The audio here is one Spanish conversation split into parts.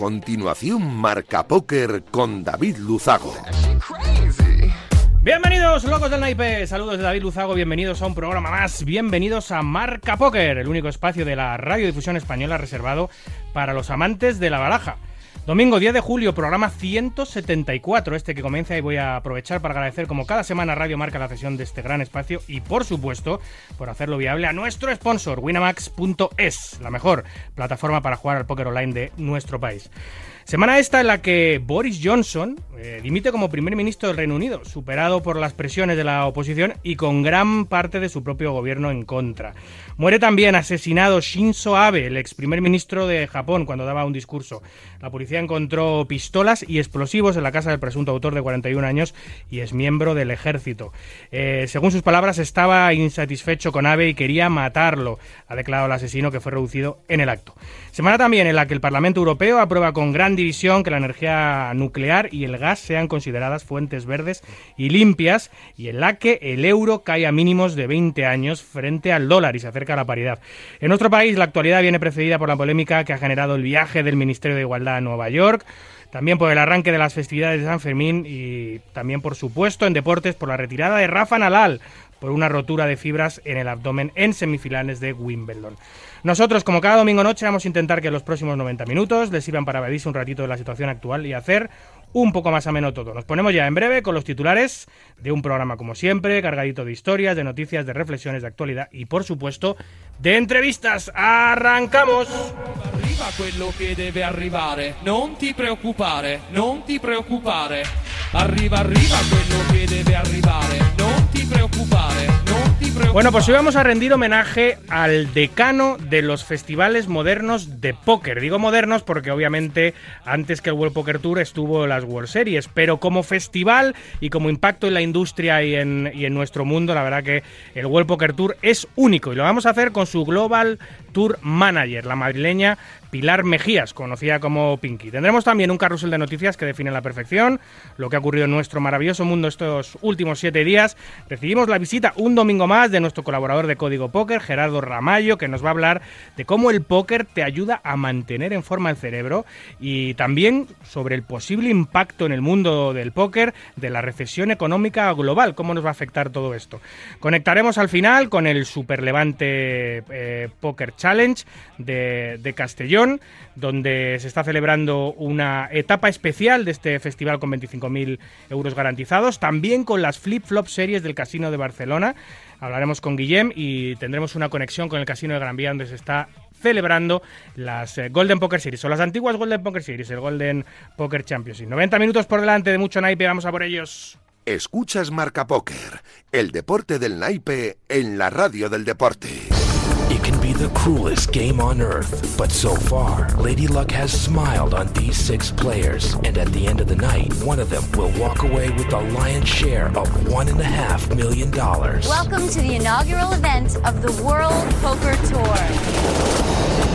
Continuación, Marca Póker con David Luzago. Bienvenidos, locos del naipe. Saludos de David Luzago. Bienvenidos a un programa más. Bienvenidos a Marca Póker, el único espacio de la radiodifusión española reservado para los amantes de la baraja. Domingo 10 de julio, programa 174, este que comienza y voy a aprovechar para agradecer como cada semana Radio Marca la cesión de este gran espacio y por supuesto por hacerlo viable a nuestro sponsor, winamax.es, la mejor plataforma para jugar al póker online de nuestro país. Semana esta en la que Boris Johnson eh, dimite como primer ministro del Reino Unido, superado por las presiones de la oposición y con gran parte de su propio gobierno en contra. Muere también asesinado Shinzo Abe, el ex primer ministro de Japón, cuando daba un discurso. La policía encontró pistolas y explosivos en la casa del presunto autor de 41 años y es miembro del ejército. Eh, según sus palabras, estaba insatisfecho con Abe y quería matarlo, ha declarado el asesino que fue reducido en el acto. Semana también en la que el Parlamento Europeo aprueba con gran división que la energía nuclear y el gas sean consideradas fuentes verdes y limpias y en la que el euro cae a mínimos de 20 años frente al dólar y se acerca a la paridad. En nuestro país la actualidad viene precedida por la polémica que ha generado el viaje del Ministerio de Igualdad a Nueva York, también por el arranque de las festividades de San Fermín y también, por supuesto, en deportes por la retirada de Rafa Nadal por una rotura de fibras en el abdomen en semifinales de Wimbledon. Nosotros, como cada domingo noche, vamos a intentar que los próximos 90 minutos les sirvan para evadirse un ratito de la situación actual y hacer un poco más ameno todo. Nos ponemos ya en breve con los titulares de un programa como siempre, cargadito de historias, de noticias, de reflexiones de actualidad y por supuesto de entrevistas. ¡Arrancamos! Arriva quello che deve arrivare, non ti preoccupare, non ti preoccupare. Arriva, arriva quello che deve arrivare, non ti preoccupare, non. Bueno, pues hoy vamos a rendir homenaje al decano de los festivales modernos de póker. Digo modernos porque obviamente antes que el World Poker Tour estuvo las World Series, pero como festival y como impacto en la industria y en, y en nuestro mundo, la verdad que el World Poker Tour es único y lo vamos a hacer con su Global Tour Manager, la madrileña Pilar Mejías, conocida como Pinky. Tendremos también un carrusel de noticias que define la perfección lo que ha ocurrido en nuestro maravilloso mundo estos últimos siete días. Recibimos la visita un domingo más de nuestro colaborador de Código Póker, Gerardo Ramallo, que nos va a hablar de cómo el póker te ayuda a mantener en forma el cerebro y también sobre el posible impacto en el mundo del póker de la recesión económica global, cómo nos va a afectar todo esto. Conectaremos al final con el Superlevante eh, Poker Challenge de Castellón donde se está celebrando una etapa especial de este festival con 25.000 euros garantizados, también con las flip-flop series del Casino de Barcelona. Hablaremos con Guillem y tendremos una conexión con el Casino de Gran Vía, donde se está celebrando las eh, Golden Poker Series, o las antiguas Golden Poker Series, el Golden Poker Championship. 90 minutos por delante de mucho naipe, vamos a por ellos. Escuchas Marca Póker, el deporte del naipe en la radio del deporte. The cruelest game on earth, but so far, Lady Luck has smiled on these six players, and at the end of the night, one of them will walk away with the lion's share of one and a half million dollars. Welcome to the inaugural event of the World Poker Tour.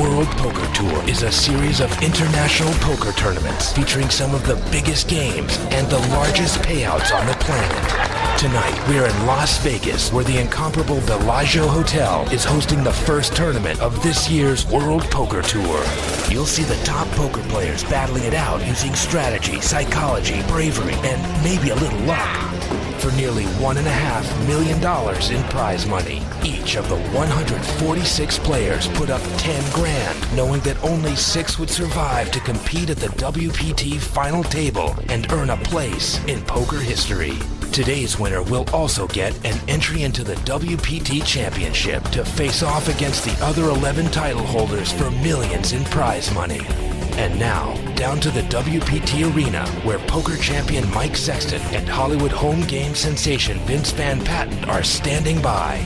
World Poker Tour is a series of international poker tournaments featuring some of the biggest games and the largest payouts on the planet. Tonight, we're in Las Vegas, where the incomparable Bellagio Hotel is hosting the first tournament of this year's World Poker Tour. You'll see the top poker players battling it out using strategy, psychology, bravery, and maybe a little luck for nearly one and a half million dollars in prize money. Each of the 146 players put up 10 grand, knowing that only six would survive to compete at the WPT final table and earn a place in poker history. Today's winner will also get an entry into the WPT Championship to face off against the other 11 title holders for millions in prize money. And now, down to the WPT Arena, where poker champion Mike Sexton and Hollywood home game sensation Vince Van Patten are standing by.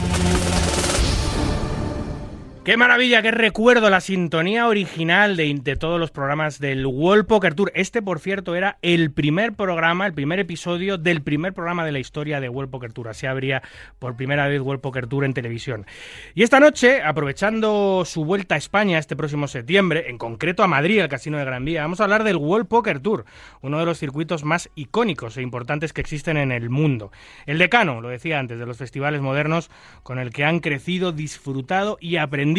Qué maravilla, qué recuerdo la sintonía original de, de, todos los programas del World Poker Tour. Este, por cierto, era el primer programa, el primer episodio del primer programa de la historia de World Poker Tour. Así habría por primera vez World Poker Tour en televisión. Y esta noche, aprovechando su vuelta a España este próximo septiembre, en concreto a Madrid, al Casino de Gran Vía, vamos a hablar del World Poker Tour, uno de los circuitos más icónicos e importantes que existen en el mundo. El decano, lo decía antes, de los festivales modernos con el que han crecido, disfrutado y aprendido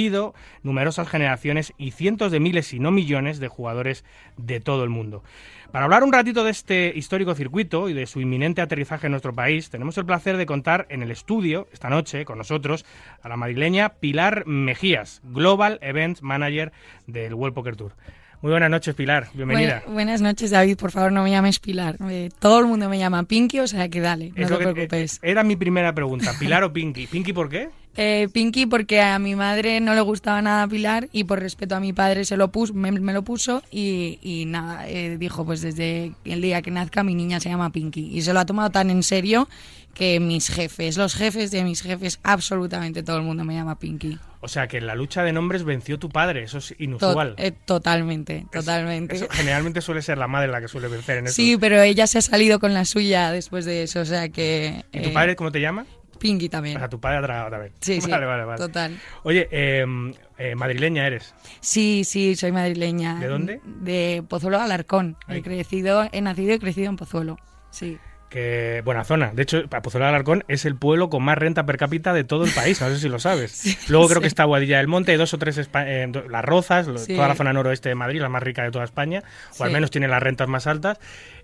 numerosas generaciones y cientos de miles, y no millones, de jugadores de todo el mundo. Para hablar un ratito de este histórico circuito y de su inminente aterrizaje en nuestro país, tenemos el placer de contar en el estudio, esta noche, con nosotros, a la madrileña Pilar Mejías, Global Event Manager del World Poker Tour. Muy buenas noches, Pilar. Bienvenida. buenas noches, David. Por favor, no me llames Pilar. Eh, todo el mundo me llama Pinky, o sea que dale, no te preocupes. Era mi primera pregunta. ¿Pilar o Pinky? ¿Pinky por qué? Eh, Pinky porque a mi madre no le gustaba nada Pilar y por respeto a mi padre se lo puso, me, lo puso y, nada, eh, dijo pues desde el día que nazca mi niña se llama Pinky y se lo ha tomado tan en serio que mis jefes, los jefes de mis jefes, absolutamente todo el mundo me llama Pinky. O sea que en la lucha de nombres venció tu padre, eso es inusual. Eh, totalmente, totalmente. generalmente suele ser la madre la que suele vencer en eso. Sí, pero ella se ha salido con la suya después de eso, o sea que... ¿Y tu padre cómo te llama? Pinky también. O sea, tu padre ha tragado también. Sí, sí. Vale, vale, vale. Total. Oye, em, eh, madrileña eres. Sí, sí, soy madrileña. ¿De dónde? De Pozuelo Alarcón. He crecido, he nacido y crecido en Pozuelo. Sí que buena zona. De hecho, Pozuelo de Alarcón es el pueblo con más renta per cápita de todo el país, no sé si lo sabes. Luego creo que está Guadilla del Monte, dos o tres, eh, las Rozas, toda la zona noroeste de Madrid, la más rica de toda España, o al menos tiene las rentas más altas,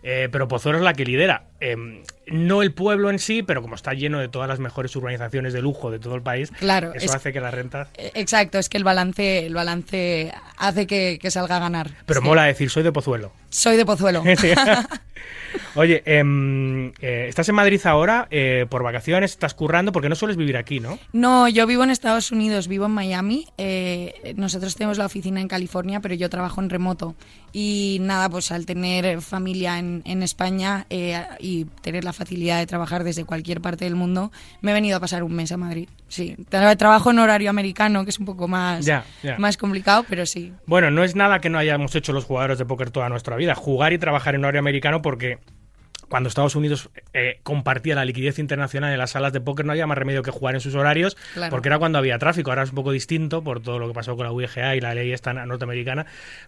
eh, pero Pozuelo es la que lidera. Em, no el pueblo en sí, pero como está lleno de todas las mejores urbanizaciones de lujo de todo el país, claro, eso hace que las rentas... Eh, exacto, es que el balance, el balance hace que, salga a ganar. Pero mola decir, soy de Pozuelo. Soy de Pozuelo. Oye, em, eh, ¿estás en Madrid ahora eh, por vacaciones? ¿Estás currando? Porque no sueles vivir aquí, ¿no? No, yo vivo en Estados Unidos, vivo en Miami. Eh, nosotros tenemos la oficina en California, pero yo trabajo en remoto. Y nada, pues al tener familia en, España y tener la facilidad de trabajar desde cualquier parte del mundo, me he venido a pasar un mes a Madrid. Sí, trabajo en horario americano, que es un poco más, más complicado, pero sí. Bueno, no es nada que no hayamos hecho los jugadores de póker toda nuestra vida, jugar y trabajar en horario americano porque cuando Estados Unidos eh, compartía la liquidez internacional en las salas de póker no había más remedio que jugar en sus horarios, porque era cuando había tráfico. Ahora es un poco distinto por todo lo que pasó con la UIGA y la ley esta norteamericana,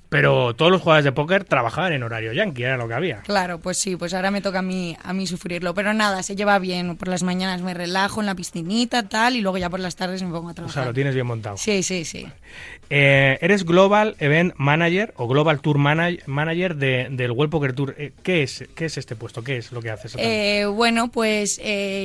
pero todos los jugadores de póker trabajaban en horario yankee, era lo que había. Claro, pues sí, pues ahora me toca a mí, a mí sufrirlo, pero nada, se lleva bien. Por las mañanas me relajo en la piscinita, tal, y luego ya por las tardes me pongo a trabajar. O sea, lo tienes bien montado. Sí, sí, sí. Eh, eres Global Event Manager o Global Tour Manager de, del World Poker Tour. Eh, ¿qué, es, ¿Qué es este puesto? ¿Qué es lo que haces? Eh, bueno, pues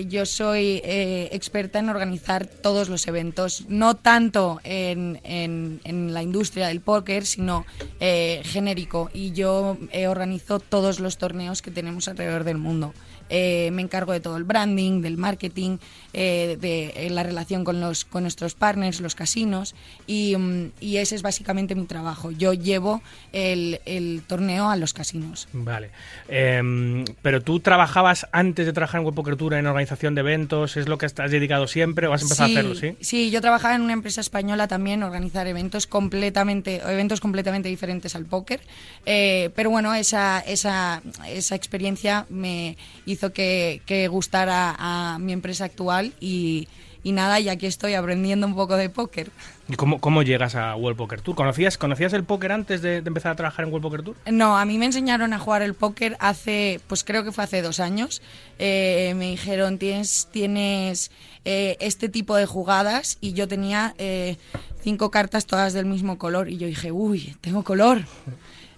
yo soy experta en organizar todos los eventos, no tanto en, en, en la industria del póker, sino genérico. Y yo organizo todos los torneos que tenemos alrededor del mundo. Eh, me encargo de todo el branding, del marketing, eh, de eh, la relación con, los, con nuestros partners, los casinos, y, mm, y ese es básicamente mi trabajo. Yo llevo el, el torneo a los casinos. Vale. Em, pero tú trabajabas antes de trabajar en Web Poker Tour en organización de eventos, ¿es lo que estás dedicado siempre o has empezado a hacerlo, sí? Sí, yo trabajaba en una empresa española también, organizar eventos completamente, eventos completamente diferentes al póker, pero bueno, esa, esa, esa experiencia me hizo que, que gustara a mi empresa actual y, y nada, y aquí estoy aprendiendo un poco de póker. ¿Y cómo, cómo llegas a World Poker Tour? ¿Conocías, ¿Conocías el póker antes de, empezar a trabajar en World Poker Tour? No, a mí me enseñaron a jugar el póker hace, pues creo que fue hace dos años. Eh, me dijeron, tienes, tienes eh, este tipo de jugadas y yo tenía eh, cinco cartas todas del mismo color y yo dije, uy, tengo color.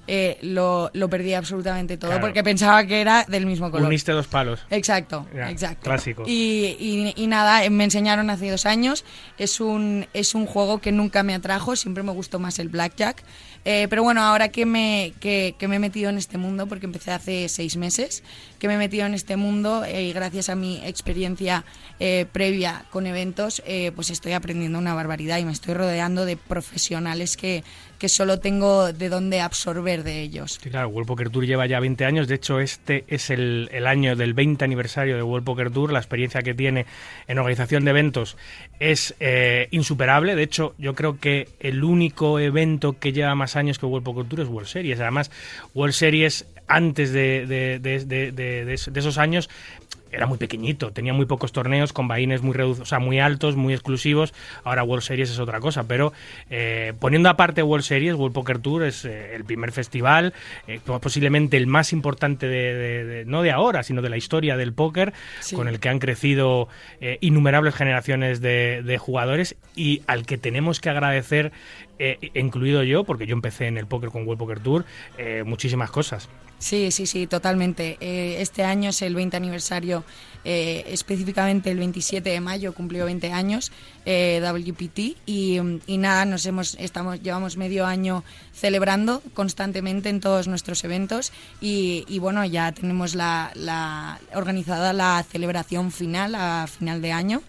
Eh, lo, lo, perdí absolutamente todo porque pensaba que era del mismo color. Uniste dos palos. Exacto, exacto. Clásico. Y, y, nada, me enseñaron hace dos años. Es un, es un juego que nunca me atrajo, siempre me gustó más el blackjack. Eh, pero bueno, ahora que me, que, me he metido en este mundo, porque empecé hace seis meses, que me he metido en este mundo eh, y gracias a mi experiencia previa con eventos, pues estoy aprendiendo una barbaridad y me estoy rodeando de profesionales que, que solo tengo de dónde absorber de ellos. Sí, claro, World Poker Tour lleva ya 20 años. De hecho, este es el, el año del 20 aniversario de World Poker Tour. La experiencia que tiene en organización de eventos es eh, insuperable. De hecho, yo creo que el único evento que lleva más años que World Poker Tour es World Series. Además, World Series antes de- de- de- de esos años era muy pequeñito, tenía muy pocos torneos con vaines muy reducidos, o sea, muy altos, muy exclusivos. Ahora World Series es otra cosa, pero eh, poniendo aparte World Series, World Poker Tour es eh, el primer festival, eh, posiblemente el más importante de, de- de- no de ahora, sino de la historia del póker, Sí. con el que han crecido innumerables generaciones de, de jugadores y al que tenemos que agradecer, eh, incluido yo, porque yo empecé en el póker con World Poker Tour, eh, muchísimas cosas. Sí, sí, sí, totalmente. Eh, este año es el 20 aniversario, eh, específicamente el 27 de mayo cumplió 20 años eh, WPT y, y nada, nos hemos, estamos, llevamos medio año celebrando constantemente en todos nuestros eventos y, y bueno, ya tenemos la, la- organizada la celebración final a final de año.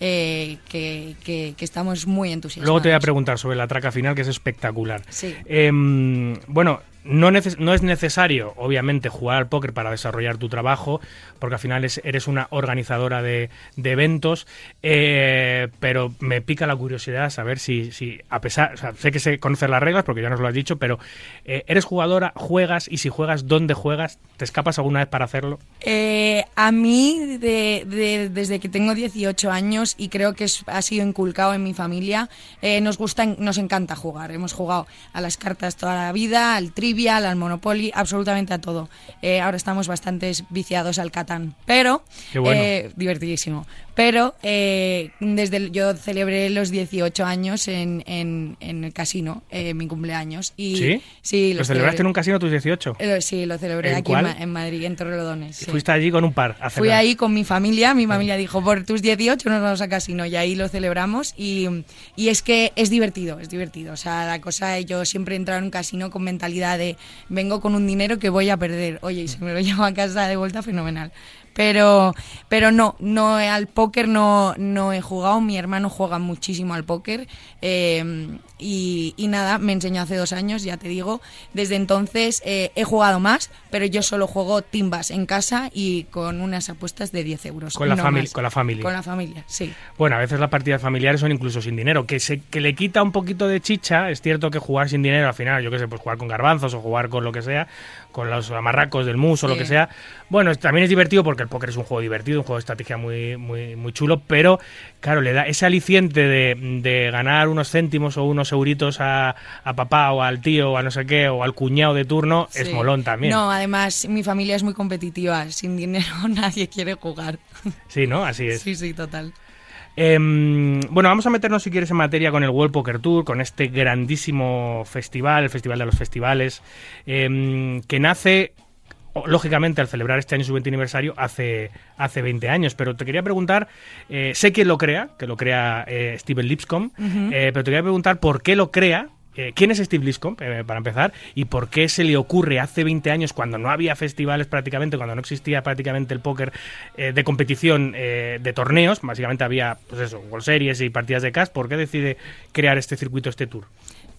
eh, que, que- que estamos muy entusiasmados. Luego te voy a preguntar sobre la traca final, que es espectacular. Sí. Em, bueno, no, neces- no es necesario, obviamente, jugar al póker para desarrollar tu trabajo, porque al final es- eres una organizadora de, eventos, eh, pero me pica la curiosidad saber si, a pesar, o sea, sé que sé conocer las reglas, porque ya nos lo has dicho, pero eh, eres jugadora, juegas, y si juegas, ¿dónde juegas? ¿Te escapas alguna vez para hacerlo? Eh, a mí, de- de- desde que tengo 18 años, y creo que ha sido inculcado en mi familia, eh, nos gusta, nos encanta jugar. Hemos jugado a las cartas toda la vida, al Trivial, al Monopoly, absolutamente a todo. Eh, ahora estamos bastante viciados al Catán, pero bueno. eh, divertidísimo. Pero eh, desde el- yo celebré los 18 años en, en- en el casino, eh, mi cumpleaños. Y, ¿Sí? Sí, ¿Lo celebraste en un casino tus 18? Eh, Sí, lo celebré ¿En aquí en, Madrid, en Torrelodones. sí. Fuiste allí con un par a Fui ahí con mi familia, mi familia dijo, por tus 18 nos vamos a casino y ahí lo celebramos y, y es que es divertido, es divertido. O sea, la cosa, yo siempre he entrado en un casino con mentalidad de vengo con un dinero que voy a perder. Oye, y si me lo llevo a casa de vuelta, fenomenal. Pero, pero no, no al póker no, no he jugado. Mi hermano juega muchísimo al póker eh, y, y nada, me enseñó hace dos años, ya te digo. Desde entonces eh, he jugado más, pero yo solo juego timbas en casa y con unas apuestas de 10 euros. Con la no famili- más. con la familia. Con la familia, sí. Bueno, a veces las partidas familiares son incluso sin dinero, que se que le quita un poquito de chicha. Es cierto que jugar sin dinero al final, yo qué sé, pues jugar con garbanzos o jugar con lo que sea, con los amarracos del mus o lo que sea. Bueno, también es divertido porque el póker es un juego divertido, un juego de estrategia muy muy muy chulo, pero claro, le da ese aliciente de, de ganar unos céntimos o unos euritos a, a papá o al tío o a no sé qué o al cuñado de turno, es Sí. molón también. No, además mi familia es muy competitiva. Sin dinero nadie quiere jugar. Sí, ¿no? Así es. Sí, sí, total. Em, bueno, vamos a meternos si quieres en materia con el World Poker Tour, con este grandísimo festival, el Festival de los Festivales, em, que nace, lógicamente, al celebrar este año su 20 aniversario, hace, hace 20 años. Pero te quería preguntar, eh, sé quién lo crea, que lo crea eh, Steven Lipscomb, eh, pero te quería preguntar por qué lo crea. eh, ¿Quién es Steve Lipscomb, eh, para empezar? ¿Y por qué se le ocurre hace 20 años, cuando no había festivales prácticamente, cuando no existía prácticamente el póker eh, de competición eh, de torneos, básicamente había, pues eso, World Series y partidas de cash, ¿por qué decide crear este circuito, este tour?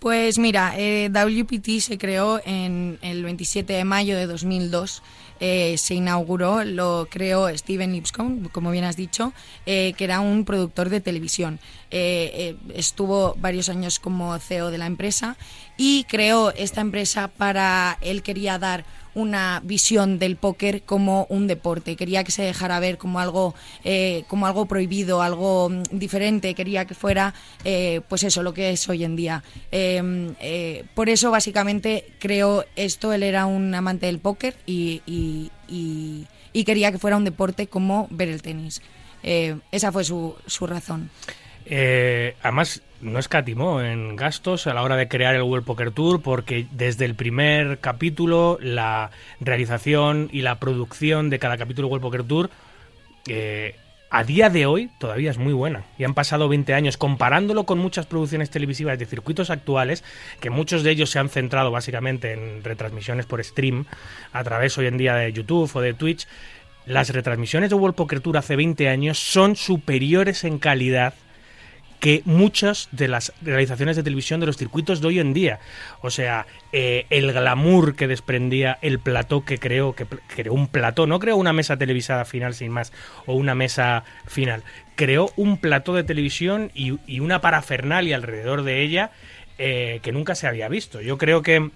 Pues mira, eh, WPT se creó en el 27 de mayo de 2002. eh, se inauguró, lo creó Steven Lipscomb, como bien has dicho, eh, que era un productor de televisión. Eh, estuvo varios años como CEO de la empresa y creó esta empresa para, él quería dar una visión del póker como un deporte. Quería que se dejara ver como algo, eh, como algo prohibido, algo mm, diferente. Quería que fuera, eh, pues eso, lo que es hoy en día. Eh, eh, por eso, básicamente, creó esto. Él era un amante del póker y, y- y- y quería que fuera un deporte como ver el tenis. Eh, esa fue su, su razón. Eh, además, no escatimó en gastos a la hora de crear el World Poker Tour porque desde el primer capítulo la realización y la producción de cada capítulo del World Poker Tour eh, a día de hoy todavía es muy buena. Y han pasado 20 años comparándolo con muchas producciones televisivas de circuitos actuales, que muchos de ellos se han centrado básicamente en retransmisiones por stream a través hoy en día de YouTube o de Twitch. Las retransmisiones de World Poker Tour hace 20 años son superiores en calidad que muchas de las realizaciones de televisión de los circuitos de hoy en día. O sea, eh, el glamour que desprendía el plató que creó, que creó un plató, no creó una mesa televisada final sin más, o una mesa final, creó un plató de televisión y, una parafernalia alrededor de ella eh, que nunca se había visto. Yo creo que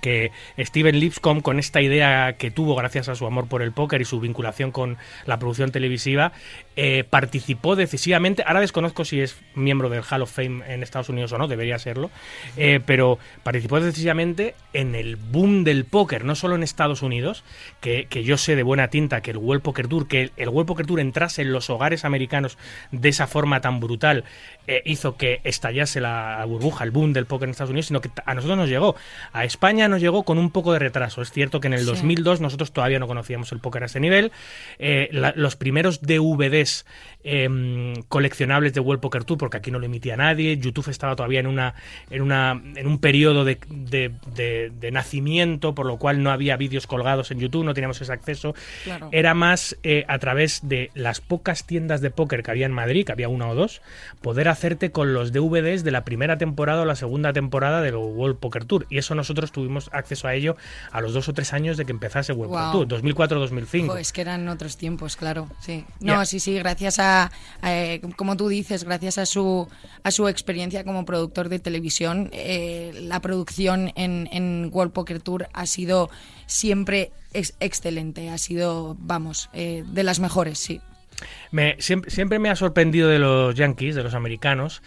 que Steven Lipscomb, con esta idea que tuvo gracias a su amor por el póker y su vinculación con la producción televisiva, eh, participó decisivamente. Ahora desconozco si es miembro del Hall of Fame en Estados Unidos o no, debería serlo, eh, pero participó decisivamente en el boom del póker, no solo en Estados Unidos, que, yo sé de buena tinta que el World Poker Tour, que el, World Poker Tour entrase en los hogares americanos de esa forma tan brutal, eh, hizo que estallase la burbuja, el boom del póker en Estados Unidos, sino que a nosotros nos llegó. A España nos llegó con un poco de retraso. Es cierto que en el 2002 nosotros todavía no conocíamos el póker a ese nivel. los primeros DVDs Em, coleccionables de World Poker Tour, porque aquí no lo emitía nadie. YouTube estaba todavía en una en una en un periodo de, de, nacimiento, por lo cual no había vídeos colgados en YouTube, no teníamos ese acceso. Era más eh, a través de las pocas tiendas de póker que había en Madrid, que había una o dos, poder hacerte con los DVDs de la primera temporada o la segunda temporada del World Poker Tour. Y eso nosotros tuvimos acceso a ello a los dos o tres años de que empezase World Poker Tour, 2004-2005. Es que eran otros tiempos, claro. Sí. No, sí, sí gracias a, como tú dices, gracias a su, a su experiencia como productor de televisión, eh, la producción en, en, World Poker Tour ha sido siempre excelente, ha sido, vamos, eh, de las mejores, sí. Me, siempre, siempre, me ha sorprendido de los yankees, de los americanos,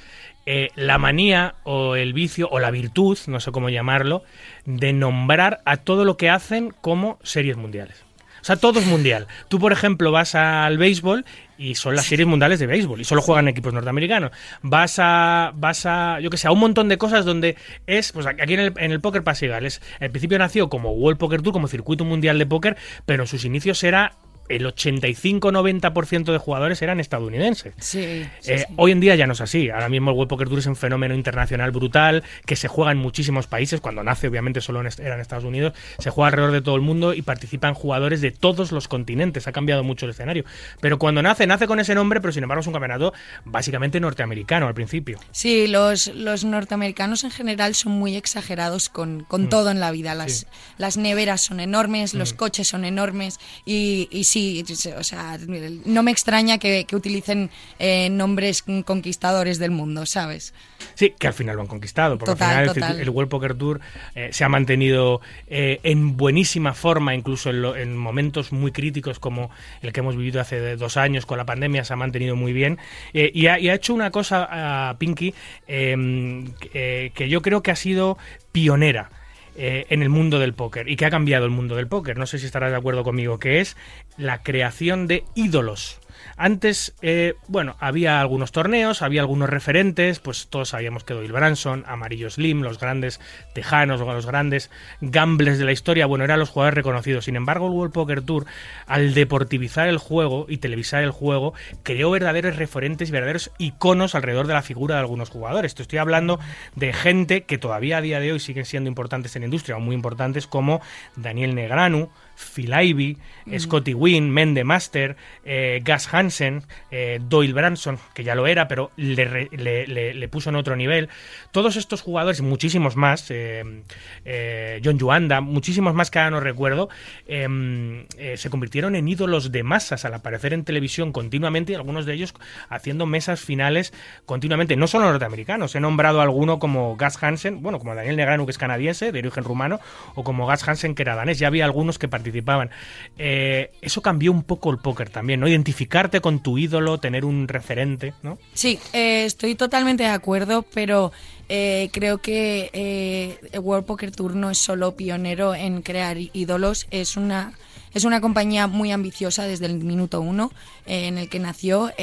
la manía o el vicio o la virtud, no sé cómo llamarlo, de nombrar a todo lo que hacen como series mundiales. O sea, todo es mundial. Tú, por ejemplo, vas al béisbol y son las series mundiales de béisbol y solo juegan equipos norteamericanos. Vas a, vas a, yo que sé, a un montón de cosas donde es, pues aquí en el, en el póker pasigal, es, al principio nació como World Poker Tour, como circuito mundial de póker, pero en sus inicios era el 85-90% de jugadores eran estadounidenses. Eh, sí, Hoy en día ya no es así. Ahora mismo el World Poker Tour es un fenómeno internacional brutal que se juega en muchísimos países. Cuando nace, obviamente, solo era en Estados Unidos. Se juega alrededor de todo el mundo y participan jugadores de todos los continentes. Ha cambiado mucho el escenario. Pero cuando nace, nace con ese nombre, pero sin embargo es un campeonato básicamente norteamericano al principio. Sí, los, los norteamericanos en general son muy exagerados con, con mm. todo en la vida. Las, las neveras son enormes, los mm. coches son enormes y, y sí, o sea, no me extraña que, utilicen eh, nombres conquistadores del mundo, ¿sabes? Sí, que al final lo han conquistado, porque al final El, World Poker Tour eh, se ha mantenido eh, en buenísima forma, incluso en, momentos muy críticos como el que hemos vivido hace dos años con la pandemia, se ha mantenido muy bien. Y ha, hecho una cosa, Pinky, em, que yo creo que ha sido pionera. Eh, en el mundo del póker y que ha cambiado el mundo del póker. No sé si estarás de acuerdo conmigo, que es la creación de ídolos. Antes, eh, bueno, había algunos torneos, había algunos referentes, pues todos sabíamos que Doyle Branson, Amarillo Slim, los grandes tejanos, los grandes gambles de la historia, bueno, eran los jugadores reconocidos. Sin embargo, el World Poker Tour, al deportivizar el juego y televisar el juego, creó verdaderos referentes y verdaderos iconos alrededor de la figura de algunos jugadores. Te estoy hablando de gente que todavía a día de hoy siguen siendo importantes en la industria, o muy importantes como Daniel Negranu, Phil Ivey, mm. Scotty Wynn, Mende Master, eh, Gus Hansen, eh, Doyle Branson, que ya lo era, pero le, le, puso en otro nivel. Todos estos jugadores, muchísimos más, eh, John Yuanda, muchísimos más que ahora no recuerdo, em, se convirtieron en ídolos de masas al aparecer en televisión continuamente y algunos de ellos haciendo mesas finales continuamente, no solo norteamericanos. He nombrado a alguno como Gus Hansen, bueno, como Daniel Negranu, que es canadiense, de origen rumano, o como Gus Hansen, que era danés. Ya había algunos que participaban participaban. Eh, eso cambió un poco el póker también, ¿no? Identificarte con tu ídolo, tener un referente, ¿no? Sí, eh, estoy totalmente de acuerdo, pero eh, creo que el World Poker Tour no es solo pionero en crear ídolos, es una es una compañía muy ambiciosa desde el minuto uno en el que nació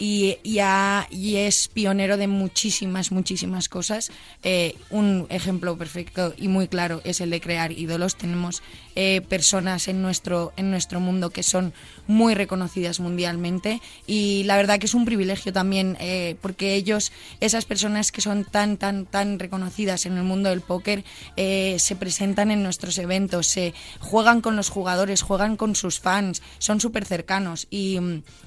y, y, es pionero de muchísimas, muchísimas cosas. un ejemplo perfecto y muy claro es el de crear ídolos. Tenemos eh, personas en nuestro, en nuestro mundo que son muy reconocidas mundialmente y la verdad que es un privilegio también eh, porque ellos, esas personas que son tan, tan, tan reconocidas en el mundo del póker, eh, se presentan en nuestros eventos, se juegan con los jugadores, juegan con sus fans, son súper cercanos y,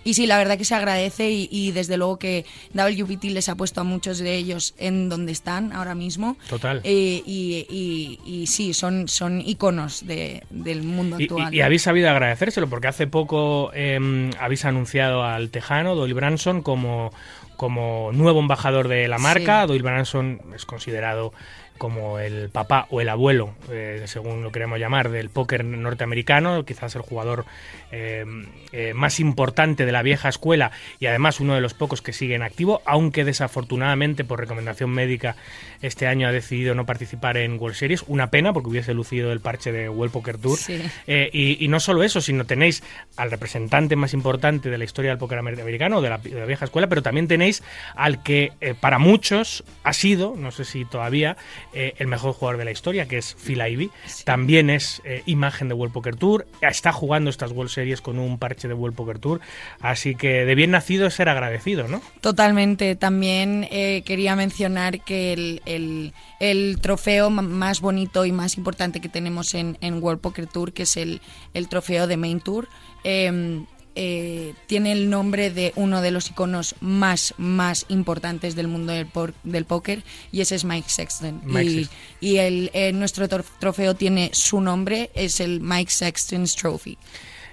y sí, la verdad que se agradece y, y, y desde luego que WPT les ha puesto a muchos de ellos en donde están ahora mismo. Total. Eh, y, y- y sí, son, son iconos de- del mundo actual. y- habéis sabido agradecérselo, porque hace poco em, habéis anunciado al tejano, Doyle Branson, como, como nuevo embajador de la marca. Sí. Doyle Branson es considerado como el papá o el abuelo, eh, según lo queremos llamar, del póker norteamericano, quizás el jugador eh, eh, más importante de la vieja escuela y además uno de los pocos que sigue en activo, aunque desafortunadamente por recomendación médica este año ha decidido no participar en World Series. Una pena porque hubiese lucido el parche de World Poker Tour. Sí. Y, y no solo eso, sino tenéis al representante más importante de la historia del póker amer- americano, de la, de la vieja escuela, pero también tenéis al que para muchos ha sido, no sé si todavía, eh, el mejor jugador de la historia, que es Phil Ivey. También es eh, imagen de World Poker Tour, está jugando estas World Series con un parche de World Poker Tour, así que de bien nacido es ser agradecido, ¿no? Totalmente. También eh, quería mencionar que el, el- el trofeo más bonito y más importante que tenemos en, en World Poker Tour, que es el, el trofeo de Main Tour, eh, eh, tiene el nombre de uno de los iconos más, más importantes del mundo del, por- del póker y ese es Mike Sexton. Mike y Sexton. y el, eh, nuestro trofeo tiene su nombre, es el Mike Sexton's Trophy.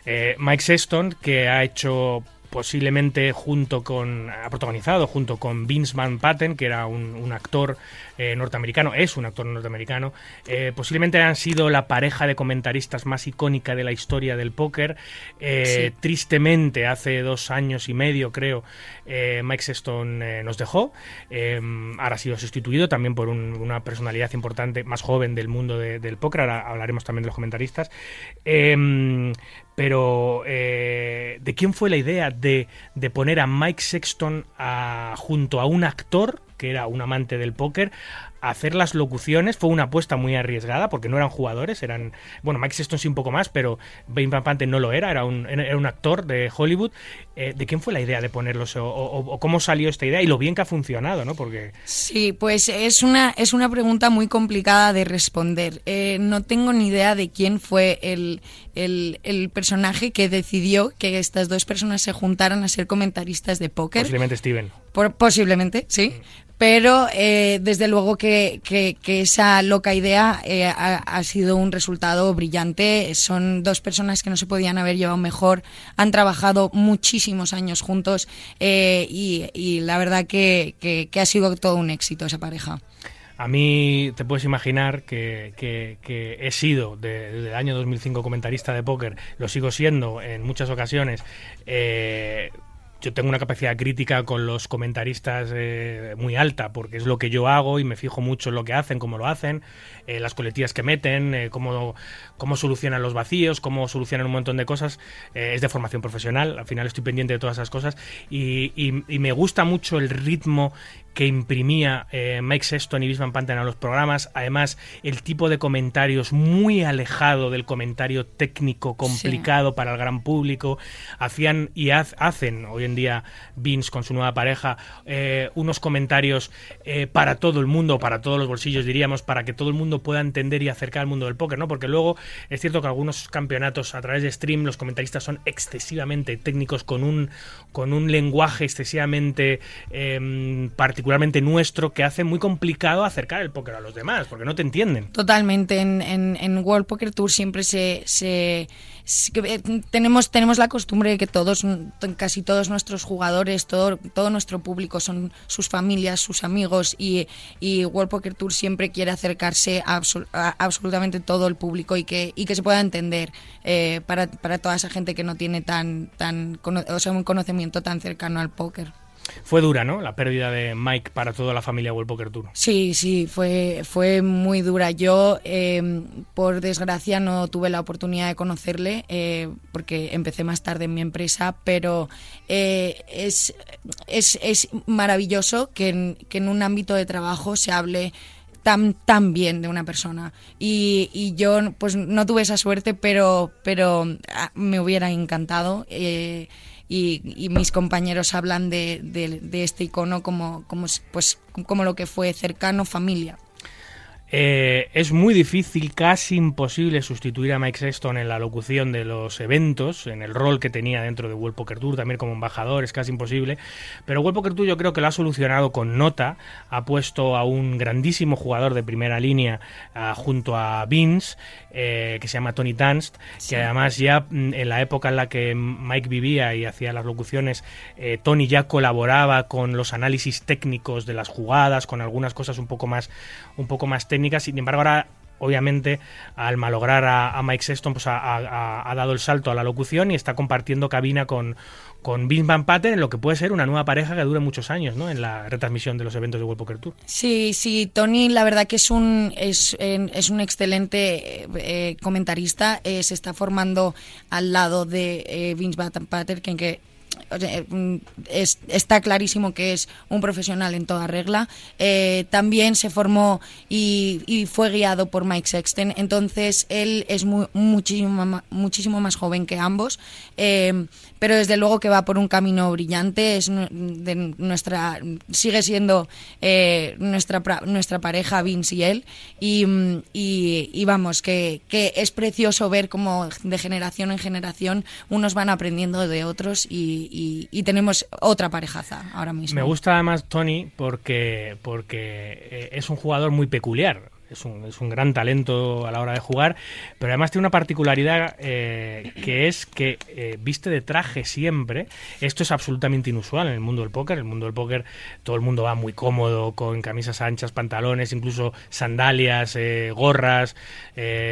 Eh, Mike Sexton, que ha hecho posiblemente junto con, ha protagonizado junto con Vince Van Patten, que era un, un actor eh, norteamericano, es un actor norteamericano, eh, posiblemente han sido la pareja de comentaristas más icónica de la historia del póker. Eh, Sí. Tristemente, hace dos años y medio, creo, Mike Sexton eh, nos dejó. Eh, ahora ha sido sustituido también por un- una personalidad importante, más joven del mundo de- del póker. Ahora hablaremos también de los comentaristas. Pero, eh, ¿de quién fue la idea de, de poner a Mike Sexton a- junto a un actor que era un amante del póker, hacer las locuciones? Fue una apuesta muy arriesgada porque no eran jugadores, eran. Bueno, Mike Sexton sí un poco más, pero Bane Van no lo era, era un, era un actor de Hollywood. Eh, ¿De quién fue la idea de ponerlos? O, o- o cómo salió esta idea? Y lo bien que ha funcionado, ¿no? Porque. Sí, pues es una, es una pregunta muy complicada de responder. Eh, no tengo ni idea de quién fue el, el, el personaje que decidió que estas dos personas se juntaran a ser comentaristas de póker. Posiblemente Steven. Por- posiblemente, sí. Pero eh, desde luego que, que- que esa loca idea eh, ha, ha sido un resultado brillante. Son dos personas que no se podían haber llevado mejor. Han trabajado muchísimos años juntos eh, y, y la verdad que, que- ha sido todo un éxito esa pareja. A mí te puedes imaginar que, que- que he sido de- desde el año 2005 comentarista de póker, lo sigo siendo en muchas ocasiones. eh, yo tengo una capacidad crítica con los comentaristas eh, muy alta, porque es lo que yo hago y me fijo mucho en lo que hacen, cómo lo hacen, eh, las coletillas que meten, eh, cómo, cómo solucionan los vacíos, cómo solucionan un montón de cosas. Es de formación profesional, al final estoy pendiente de todas esas cosas y me gusta mucho el ritmo que imprimía eh, Mike Sexton y Vince Van Patten a los programas. Además, el tipo de comentarios muy alejado del comentario técnico complicado para el gran público. Hacían y haz- hacen hoy en día Vince con su nueva pareja eh, unos comentarios eh, para todo el mundo, para todos los bolsillos, diríamos, para que todo el mundo pueda entender y acercar al mundo del póker, ¿no? Porque luego es cierto que algunos campeonatos a través de stream los comentaristas son excesivamente técnicos con un con un lenguaje excesivamente em, particularmente nuestro que hace muy complicado acercar el póker a los demás, porque no te entienden. Totalmente. En, en, en World Poker Tour siempre se, se, eh, tenemos tenemos la costumbre de que todos casi todos nuestros jugadores, todo todo nuestro público son sus familias, sus amigos y, y World Poker Tour siempre quiere acercarse a, absol- a absolutamente todo el público y que y que se pueda entender eh, para, para toda esa gente que no tiene tan tan o sea, un conocimiento tan cercano al póker. Fue dura, ¿no? La pérdida de Mike para toda la familia World Poker Tour. Sí, sí, fue, fue muy dura. Yo, eh, por desgracia, no tuve la oportunidad de conocerle eh, porque empecé más tarde en mi empresa, pero eh, es, es, es maravilloso que en, que en un ámbito de trabajo se hable tan, tan bien de una persona. Y, y yo, pues, no tuve esa suerte, pero, pero ah, me hubiera encantado. eh, y, y mis compañeros hablan de, de- de este icono como, como, pues, como lo que fue cercano, familia. Eh, es muy difícil, casi imposible sustituir a Mike Sexton en la locución de los eventos, en el rol que tenía dentro de World Poker Tour, también como embajador, es casi imposible. Pero World Poker Tour yo creo que lo ha solucionado con nota, ha puesto a un grandísimo jugador de primera línea ah, junto a Vince, eh, que se llama Tony Tanst, que además ya mm, en la época en la que Mike vivía y hacía las locuciones, eh, Tony ya colaboraba con los análisis técnicos de las jugadas, con algunas cosas un poco más, un poco más técnicas sin embargo, ahora obviamente al malograr a, Mike Sexton pues ha, dado el salto a la locución y está compartiendo cabina con, con Vince Van Patten en lo que puede ser una nueva pareja que dure muchos años ¿no? en la retransmisión de los eventos de World Poker Tour. Sí, sí, Tony la verdad que es un, es, un excelente eh, comentarista, eh, se está formando al lado de eh, Vince Van Patten que Mm, está clarísimo que es un profesional en toda regla. Eh, también se formó y, fue guiado por Mike Sexton, entonces él es muchísimo, muchísimo más joven que ambos. Eh, pero desde luego que va por un camino brillante, es de nuestra, sigue siendo eh, nuestra, nuestra pareja Vince y él, y, vamos, que, que, es precioso ver cómo de generación en generación unos van aprendiendo de otros y, y tenemos otra parejaza ahora mismo. Me gusta además Tony porque, porque eh, es un jugador muy peculiar es un, es un gran talento a la hora de jugar, pero además tiene una particularidad eh, que es que eh, viste de traje siempre. Esto es absolutamente inusual en el mundo del póker. En el mundo del póker todo el mundo va muy cómodo, con camisas anchas, pantalones, incluso sandalias, eh, gorras,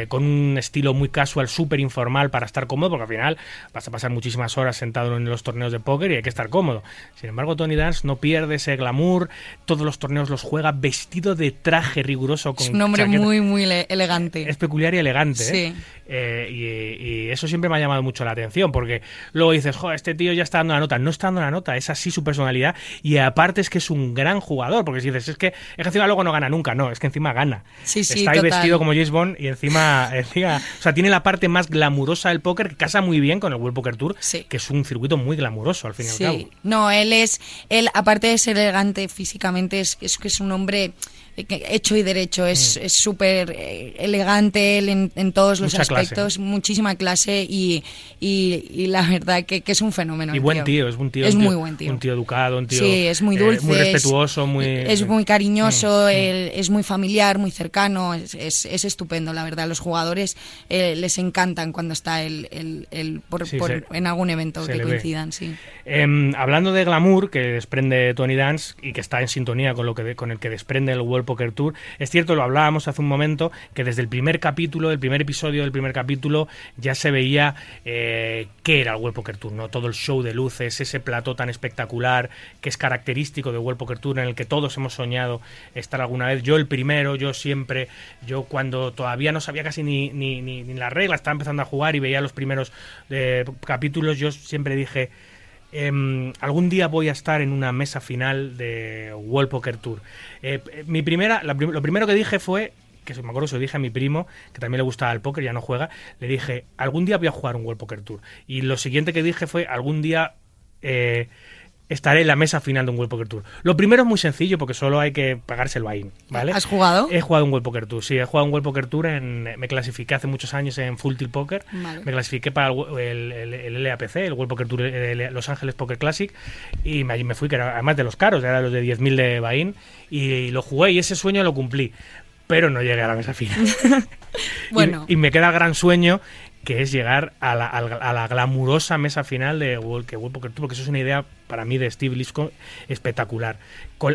con un estilo muy casual, súper informal para estar cómodo, porque al final vas a pasar muchísimas horas sentado en los torneos de póker y hay que estar cómodo. Sin embargo, Tony Dance no pierde ese glamour, todos los torneos los juega vestido de traje riguroso con hombre muy, muy elegante. Es peculiar y elegante. ¿eh? Sí. Eh, y, eso siempre me ha llamado mucho la atención, porque luego dices, joder, este tío ya está dando la nota. No está dando la nota, es así su personalidad. Y aparte es que es un gran jugador, porque si dices, es que, es que encima luego no gana nunca, no, es que encima gana. Sí, sí, está ahí vestido como James Bond y encima, encima, o sea, tiene la parte más glamurosa del póker que casa muy bien con el World Poker Tour, que es un circuito muy glamuroso al fin y al cabo. No, él es, él aparte de ser elegante físicamente, es, es que es un hombre hecho y derecho. Es mm. súper eh, elegante en, en, todos los aspectos, muchísima clase y, y, la verdad que, que, es un fenómeno. Y buen tío, es un tío. Es muy buen tío. Un tío educado, un tío. Sí, es muy eh, dulce. muy respetuoso, muy. Es muy cariñoso, mm, mm. es muy familiar, muy cercano. Es, es, estupendo, la verdad. Los jugadores eh, les encantan cuando está el, el, por, en algún evento que coincidan, sí. Em, hablando de glamour que desprende Tony Dance y que está en sintonía con lo que con el que desprende el World Poker Tour. Es cierto, lo hablábamos hace un momento, que desde el primer capítulo, el primer episodio del primer capítulo, ya se veía eh, qué era el World Poker Tour, ¿no? Todo el show de luces, ese plató tan espectacular que es característico de World Poker Tour, en el que todos hemos soñado estar alguna vez. Yo el primero, yo siempre, yo cuando todavía no sabía casi ni, ni, ni, ni las reglas, estaba empezando a jugar y veía los primeros eh, capítulos, yo siempre dije Em, algún día voy a estar en una mesa final de World Poker Tour. Eh, mi primera, lo primero que dije fue que me acuerdo se lo dije a mi primo, que también le gustaba el póker, ya no juega, le dije, algún día voy a jugar un World Poker Tour. Y lo siguiente que dije fue, algún día eh, estaré en la mesa final de un World Poker Tour. Lo primero es muy sencillo porque solo hay que pagárselo ahí, ¿vale? ¿Has jugado? He jugado un World Poker Tour, sí, he jugado un World Poker Tour, en, me clasifiqué hace muchos años en Full Tilt Poker, me clasifiqué para el, el, LAPC, el World Poker Tour Los Ángeles Poker Classic, y me, me fui, que era además de los caros, era los de 10.000 de Bahín, y lo jugué y ese sueño lo cumplí pero no llegué a la mesa final. bueno. Y, me queda el gran sueño que es llegar a la, a la, glamurosa mesa final de World, Poker Tour, porque eso es una idea para mí de Steve Lisco espectacular.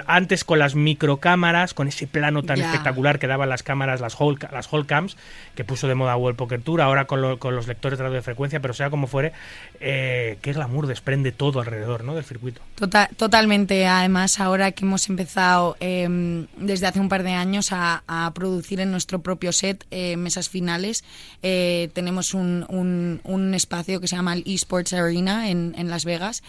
antes con las microcámaras, con ese plano tan espectacular que daban las cámaras, las hall, las cams, que puso de moda World Poker Tour, ahora con, los lectores de radio de frecuencia, pero sea como fuere, eh, qué glamour desprende todo alrededor ¿no? del circuito. Tota-, totalmente, además ahora que hemos empezado em, desde hace un par de años a, producir en nuestro propio set eh, mesas finales, eh, tenemos un, un, espacio que se llama el Esports Arena en, en Las Vegas,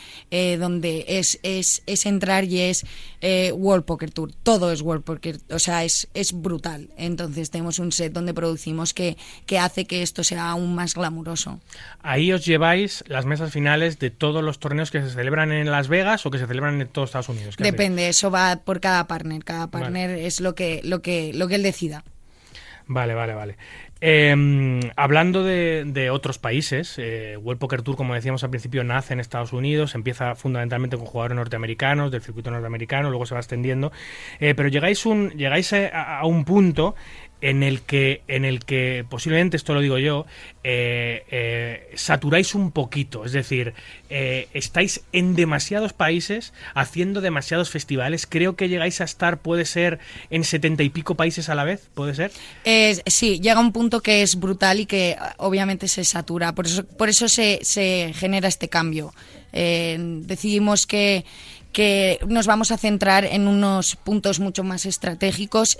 donde donde es, es, es entrar y es eh, World Poker Tour. Todo es World Poker, o sea, es, es brutal. Entonces tenemos un set donde producimos que, que hace que esto sea aún más glamuroso. Ahí os lleváis las mesas finales de todos los torneos que se celebran en Las Vegas o que se celebran en todos Estados Unidos. Depende, eso va por cada partner. Cada partner es lo que, lo que, lo que él decida. Vale, vale, vale. Eh, hablando de, de otros países, eh, World Poker Tour, como decíamos al principio, nace en Estados Unidos, empieza fundamentalmente con jugadores norteamericanos, del circuito norteamericano, luego se va extendiendo, eh, pero llegáis, un, llegáis a un punto en el que, en el que posiblemente, esto lo digo yo, eh, eh, saturáis un poquito. Es decir, eh, estáis en demasiados países haciendo demasiados festivales. Creo que llegáis a estar, puede ser, en setenta y pico países a la vez, ¿puede ser? Sí, llega un punto que es brutal y que obviamente se satura. Por eso, por eso se, se genera este cambio. Decidimos que que nos vamos a centrar en unos puntos mucho más estratégicos,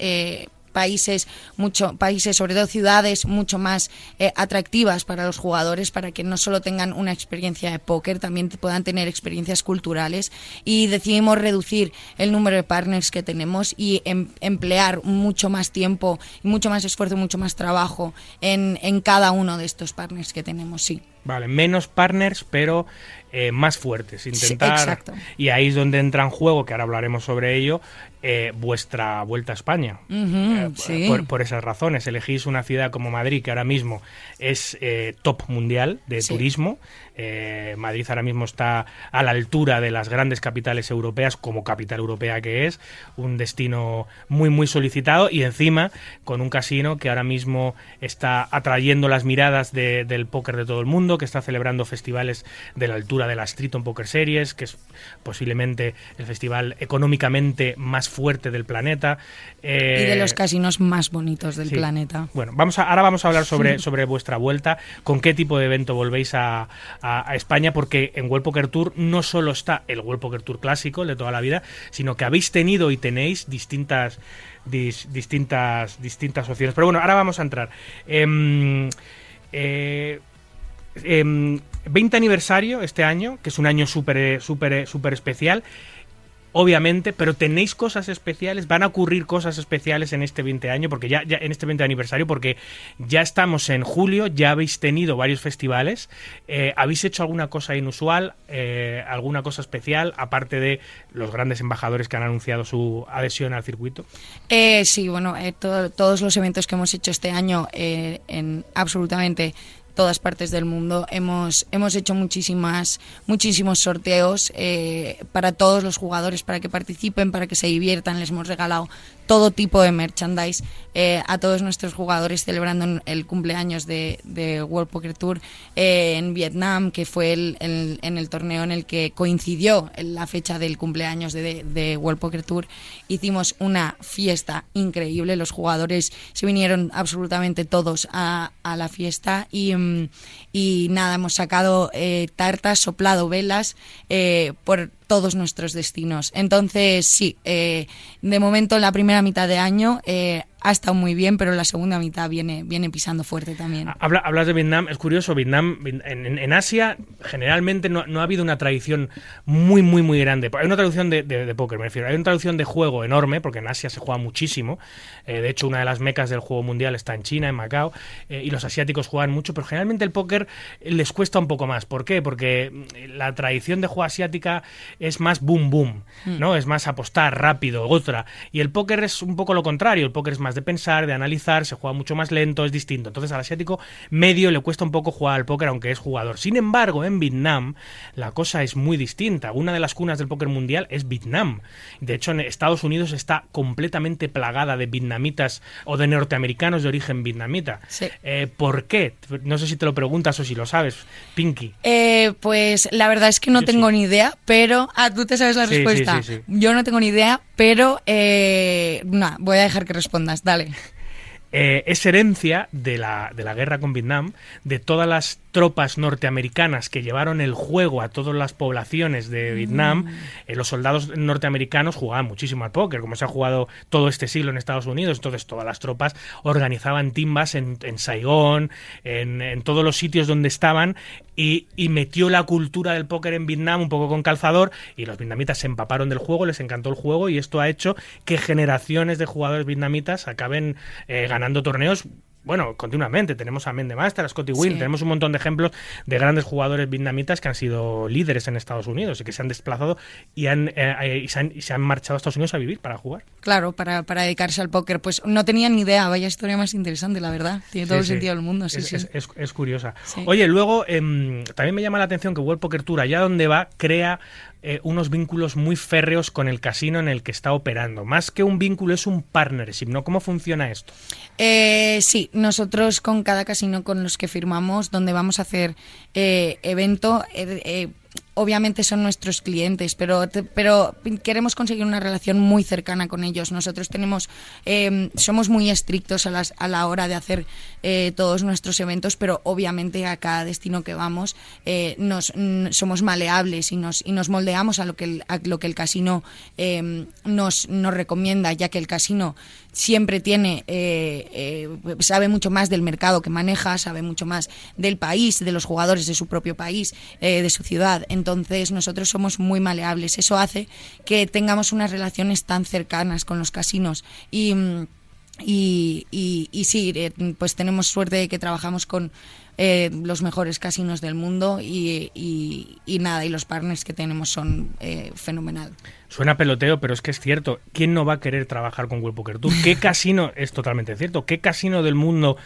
países, mucho, países, sobre todo ciudades, mucho más eh, atractivas para los jugadores, para que no solo tengan una experiencia de póker, también puedan tener experiencias culturales. Y decidimos reducir el número de partners que tenemos y em, emplear mucho más tiempo, mucho más esfuerzo, mucho más trabajo en, en cada uno de estos partners que tenemos, sí. Vale, menos partners, pero eh, más fuertes. Intentar. Sí. Y ahí es donde entra en juego, que ahora hablaremos sobre ello, eh, vuestra vuelta a España. Eh, sí. por, por esas razones. Elegís una ciudad como Madrid, que ahora mismo es eh, top mundial de Sí. turismo. Eh, Madrid ahora mismo está a la altura de las grandes capitales europeas, como capital europea que es. Un destino muy, muy solicitado y encima con un casino que ahora mismo está atrayendo las miradas de- del póker de todo el mundo, que está celebrando festivales de la altura de la Streeton Poker Series, que es posiblemente el festival económicamente más fuerte del planeta. y de Eh, los casinos más bonitos del sí. planeta. Bueno, vamos a, ahora vamos a hablar sobre, sobre vuestra vuelta, con qué tipo de evento volvéis a, a- a España, porque en World Poker Tour no solo está el World Poker Tour clásico, de toda la vida, sino que habéis tenido y tenéis distintas dis- distintas distintas opciones. Pero bueno, ahora vamos a entrar. Em, eh, em, 20 aniversario este año, que es un año súper súper súper especial. Obviamente, pero tenéis cosas especiales, van a ocurrir cosas especiales en este 20 año, porque ya, ya en este 20 aniversario, porque ya estamos en julio, ya habéis tenido varios festivales, eh, habéis hecho alguna cosa inusual, eh, alguna cosa especial, aparte de los grandes embajadores que han anunciado su adhesión al circuito. Eh, sí, bueno, eh, to- todos los eventos que hemos hecho este año en absolutamente todas partes del mundo. Hemos hemos hecho muchísimas muchísimos sorteos eh, para todos los jugadores para que participen para que se diviertan. Les hemos regalado todo tipo de merchandise eh, a todos nuestros jugadores celebrando el cumpleaños de, World Poker Tour eh, en Vietnam que fue el, en el torneo en el que coincidió la fecha del cumpleaños de, World Poker Tour hicimos una fiesta increíble. Los jugadores se vinieron absolutamente todos a, la fiesta y, mm, y nada hemos sacado eh, tartas soplado velas por todos nuestros destinos. Entonces sí eh, de momento la primera mitad de año eh, ha estado muy bien pero la segunda mitad viene viene pisando fuerte también Habla- hablas de Vietnam, es curioso, Vietnam, en, en- en Asia generalmente no, no ha habido una tradición muy, muy, muy grande. Hay una tradición de, de, de póker, me refiero, hay una tradición de juego enorme, porque en Asia se juega muchísimo. Eh, de hecho, una de las mecas del juego mundial está en China, en Macao, eh, y los asiáticos juegan mucho, pero generalmente el póker les cuesta un poco más. ¿Por qué? Porque mm, la tradición de juego asiática es más boom, boom, ¿no? Es más apostar rápido, otra. Y el póker es un poco lo contrario, el póker es más de pensar, de analizar, se juega mucho más lento, es distinto. Entonces al asiático medio le cuesta un poco jugar al póker, aunque es jugador. Sin embargo, en Vietnam la cosa es muy distinta. Una de las cunas del póker mundial es Vietnam. De hecho, en Estados Unidos está completamente plagada de vietnamitas o de norteamericanos de origen vietnamita. Sí. Eh, ¿Por qué? No sé si te lo preguntas o si lo sabes, Pinky. Eh, pues la verdad es que no Yo tengo sí. ni idea, pero... Ah, tú te sabes la Sí, respuesta. Yo no tengo ni idea, pero... Eh, no, voy a dejar que respondas, dale. Eh, es herencia de la, de la guerra con Vietnam, de todas las tropas norteamericanas que llevaron el juego a todas las poblaciones de Vietnam. Eh, los soldados norteamericanos jugaban muchísimo al póker, como se ha jugado todo este siglo en Estados Unidos. Entonces, todas las tropas organizaban timbas en, en Saigón, en, en todos los sitios donde estaban. Y, y metió la cultura del póker en Vietnam un poco con calzador y los vietnamitas se empaparon del juego, les encantó el juego y esto ha hecho que generaciones de jugadores vietnamitas acaben eh, ganando torneos bueno, continuamente. Tenemos a Mendemaster, a Scotty Wynn, Sí. tenemos un montón de ejemplos de grandes jugadores vietnamitas que han sido líderes en Estados Unidos y que se han desplazado y, han, eh, y se, han, y se han marchado a Estados Unidos a vivir para jugar. Claro, para, para dedicarse al póker. Pues no tenían ni idea, vaya historia más interesante, la verdad. Tiene todo Sí, el sentido del mundo, sí, es, sí. es- es- es curiosa. Oye, luego em, también me llama la atención que World Poker Tour, allá donde va, crea eh, unos vínculos muy férreos con el casino en el que está operando. Más que un vínculo, es un partnership, ¿no? ¿Cómo funciona esto? Eh, sí, nosotros con cada casino con los que firmamos, donde vamos a hacer eh, evento, eh, obviamente son nuestros clientes, pero, pero queremos conseguir una relación muy cercana con ellos. Nosotros tenemos, eh, somos muy estrictos a, las, a la hora de hacer eh, todos nuestros eventos, pero obviamente a cada destino que vamos eh, nos, somos maleables y nos, y nos moldeamos a lo que el, a lo que el casino eh, nos, nos recomienda, ya que el casino siempre tiene, eh, eh, sabe mucho más del mercado que maneja, sabe mucho más del país, de los jugadores de su propio país, eh, de su ciudad. Entonces nosotros somos muy maleables. Eso hace que tengamos unas relaciones tan cercanas con los casinos y... mm, y, y, sí, eh, pues tenemos suerte de que trabajamos con eh, los mejores casinos del mundo y, y- y nada, y los partners que tenemos son eh, fenomenal. Suena peloteo, pero es que es cierto. ¿Quién no va a querer trabajar con World Poker Tour? ¿Qué casino, es totalmente cierto, qué casino del mundo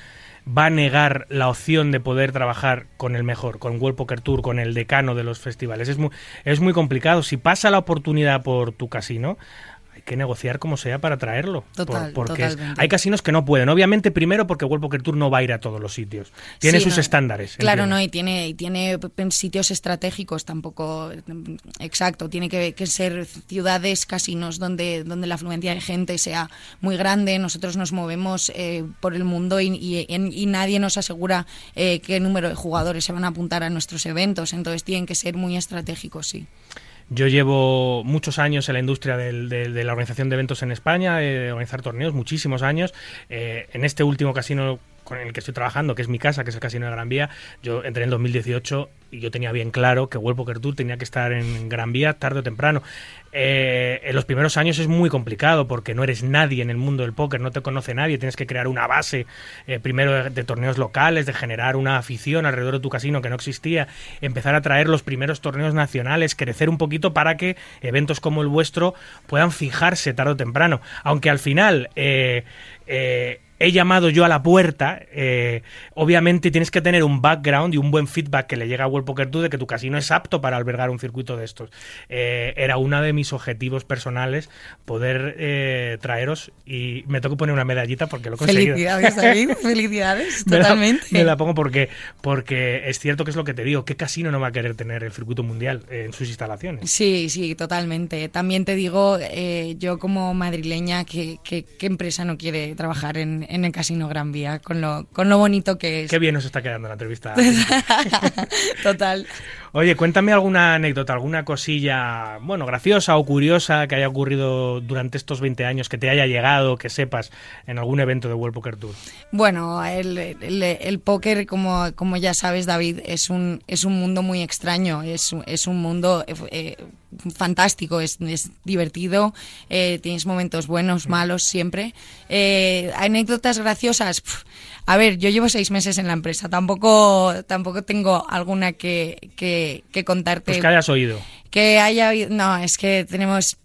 va a negar la opción de poder trabajar con el mejor, con World Poker Tour, con el decano de los festivales? Es muy, es muy complicado. Si pasa la oportunidad por tu casino, hay que negociar como sea para traerlo. Total, porque es- hay casinos que no pueden. Obviamente, primero porque World Poker Tour no va a ir a todos los sitios. Tiene Sí, sus no, estándares. Claro, entiendo. no, y tiene, y tiene sitios estratégicos tampoco. Exacto, tiene que, que ser ciudades, casinos donde, donde la afluencia de gente sea muy grande. Nosotros nos movemos eh, por el mundo y, y- y nadie nos asegura eh, qué número de jugadores se van a apuntar a nuestros eventos. Entonces tienen que ser muy estratégicos, sí. Yo llevo muchos años en la industria de, de la organización de eventos en España, de organizar torneos, muchísimos años. Eh, en este último casino con el que estoy trabajando, que es mi casa, que es el Casino de Gran Vía, yo entré en 2018 y yo tenía bien claro que World Poker Tour tenía que estar en Gran Vía tarde o temprano. Eh, en los primeros años es muy complicado porque no eres nadie en el mundo del póker, no te conoce nadie, tienes que crear una base eh, primero de, torneos locales, de generar una afición alrededor de tu casino que no existía, empezar a traer los primeros torneos nacionales, crecer un poquito para que eventos como el vuestro puedan fijarse tarde o temprano. Aunque al final eh, he llamado yo a la puerta, eh, obviamente tienes que tener un background y un buen feedback que le llega a World Poker Tour de que tu casino es apto para albergar un circuito de estos. Eh, era uno de mis objetivos personales poder eh, traeros y me tengo que poner una medallita porque lo he conseguido. Felicidades, David. Felicidades, Me la- totalmente. Me la, pongo porque, porque es cierto que es lo que te digo. ¿Qué casino no va a querer tener el circuito mundial en sus instalaciones? Sí, sí, totalmente. También te digo, yo como madrileña, que, que- ¿qué empresa no quiere trabajar en, en el Casino Gran Vía? Con lo, con lo bonito que es. Qué bien nos está quedando la entrevista. Total. Oye, cuéntame alguna anécdota, alguna cosilla, bueno, graciosa o curiosa que haya ocurrido durante estos 20 años, que te haya llegado, que sepas en algún evento de World Poker Tour. Bueno, el, el- el póker, como, como ya sabes, David, es un, es un mundo muy extraño, es, es un mundo eh, fantástico, es, es divertido, eh, tienes momentos buenos, malos, siempre. Eh, anécdotas graciosas. pf, a ver, yo llevo seis meses en la empresa, tampoco, tampoco tengo alguna que, que, que contarte. Pues que hayas oído. que haya oído- No, es que tenemos.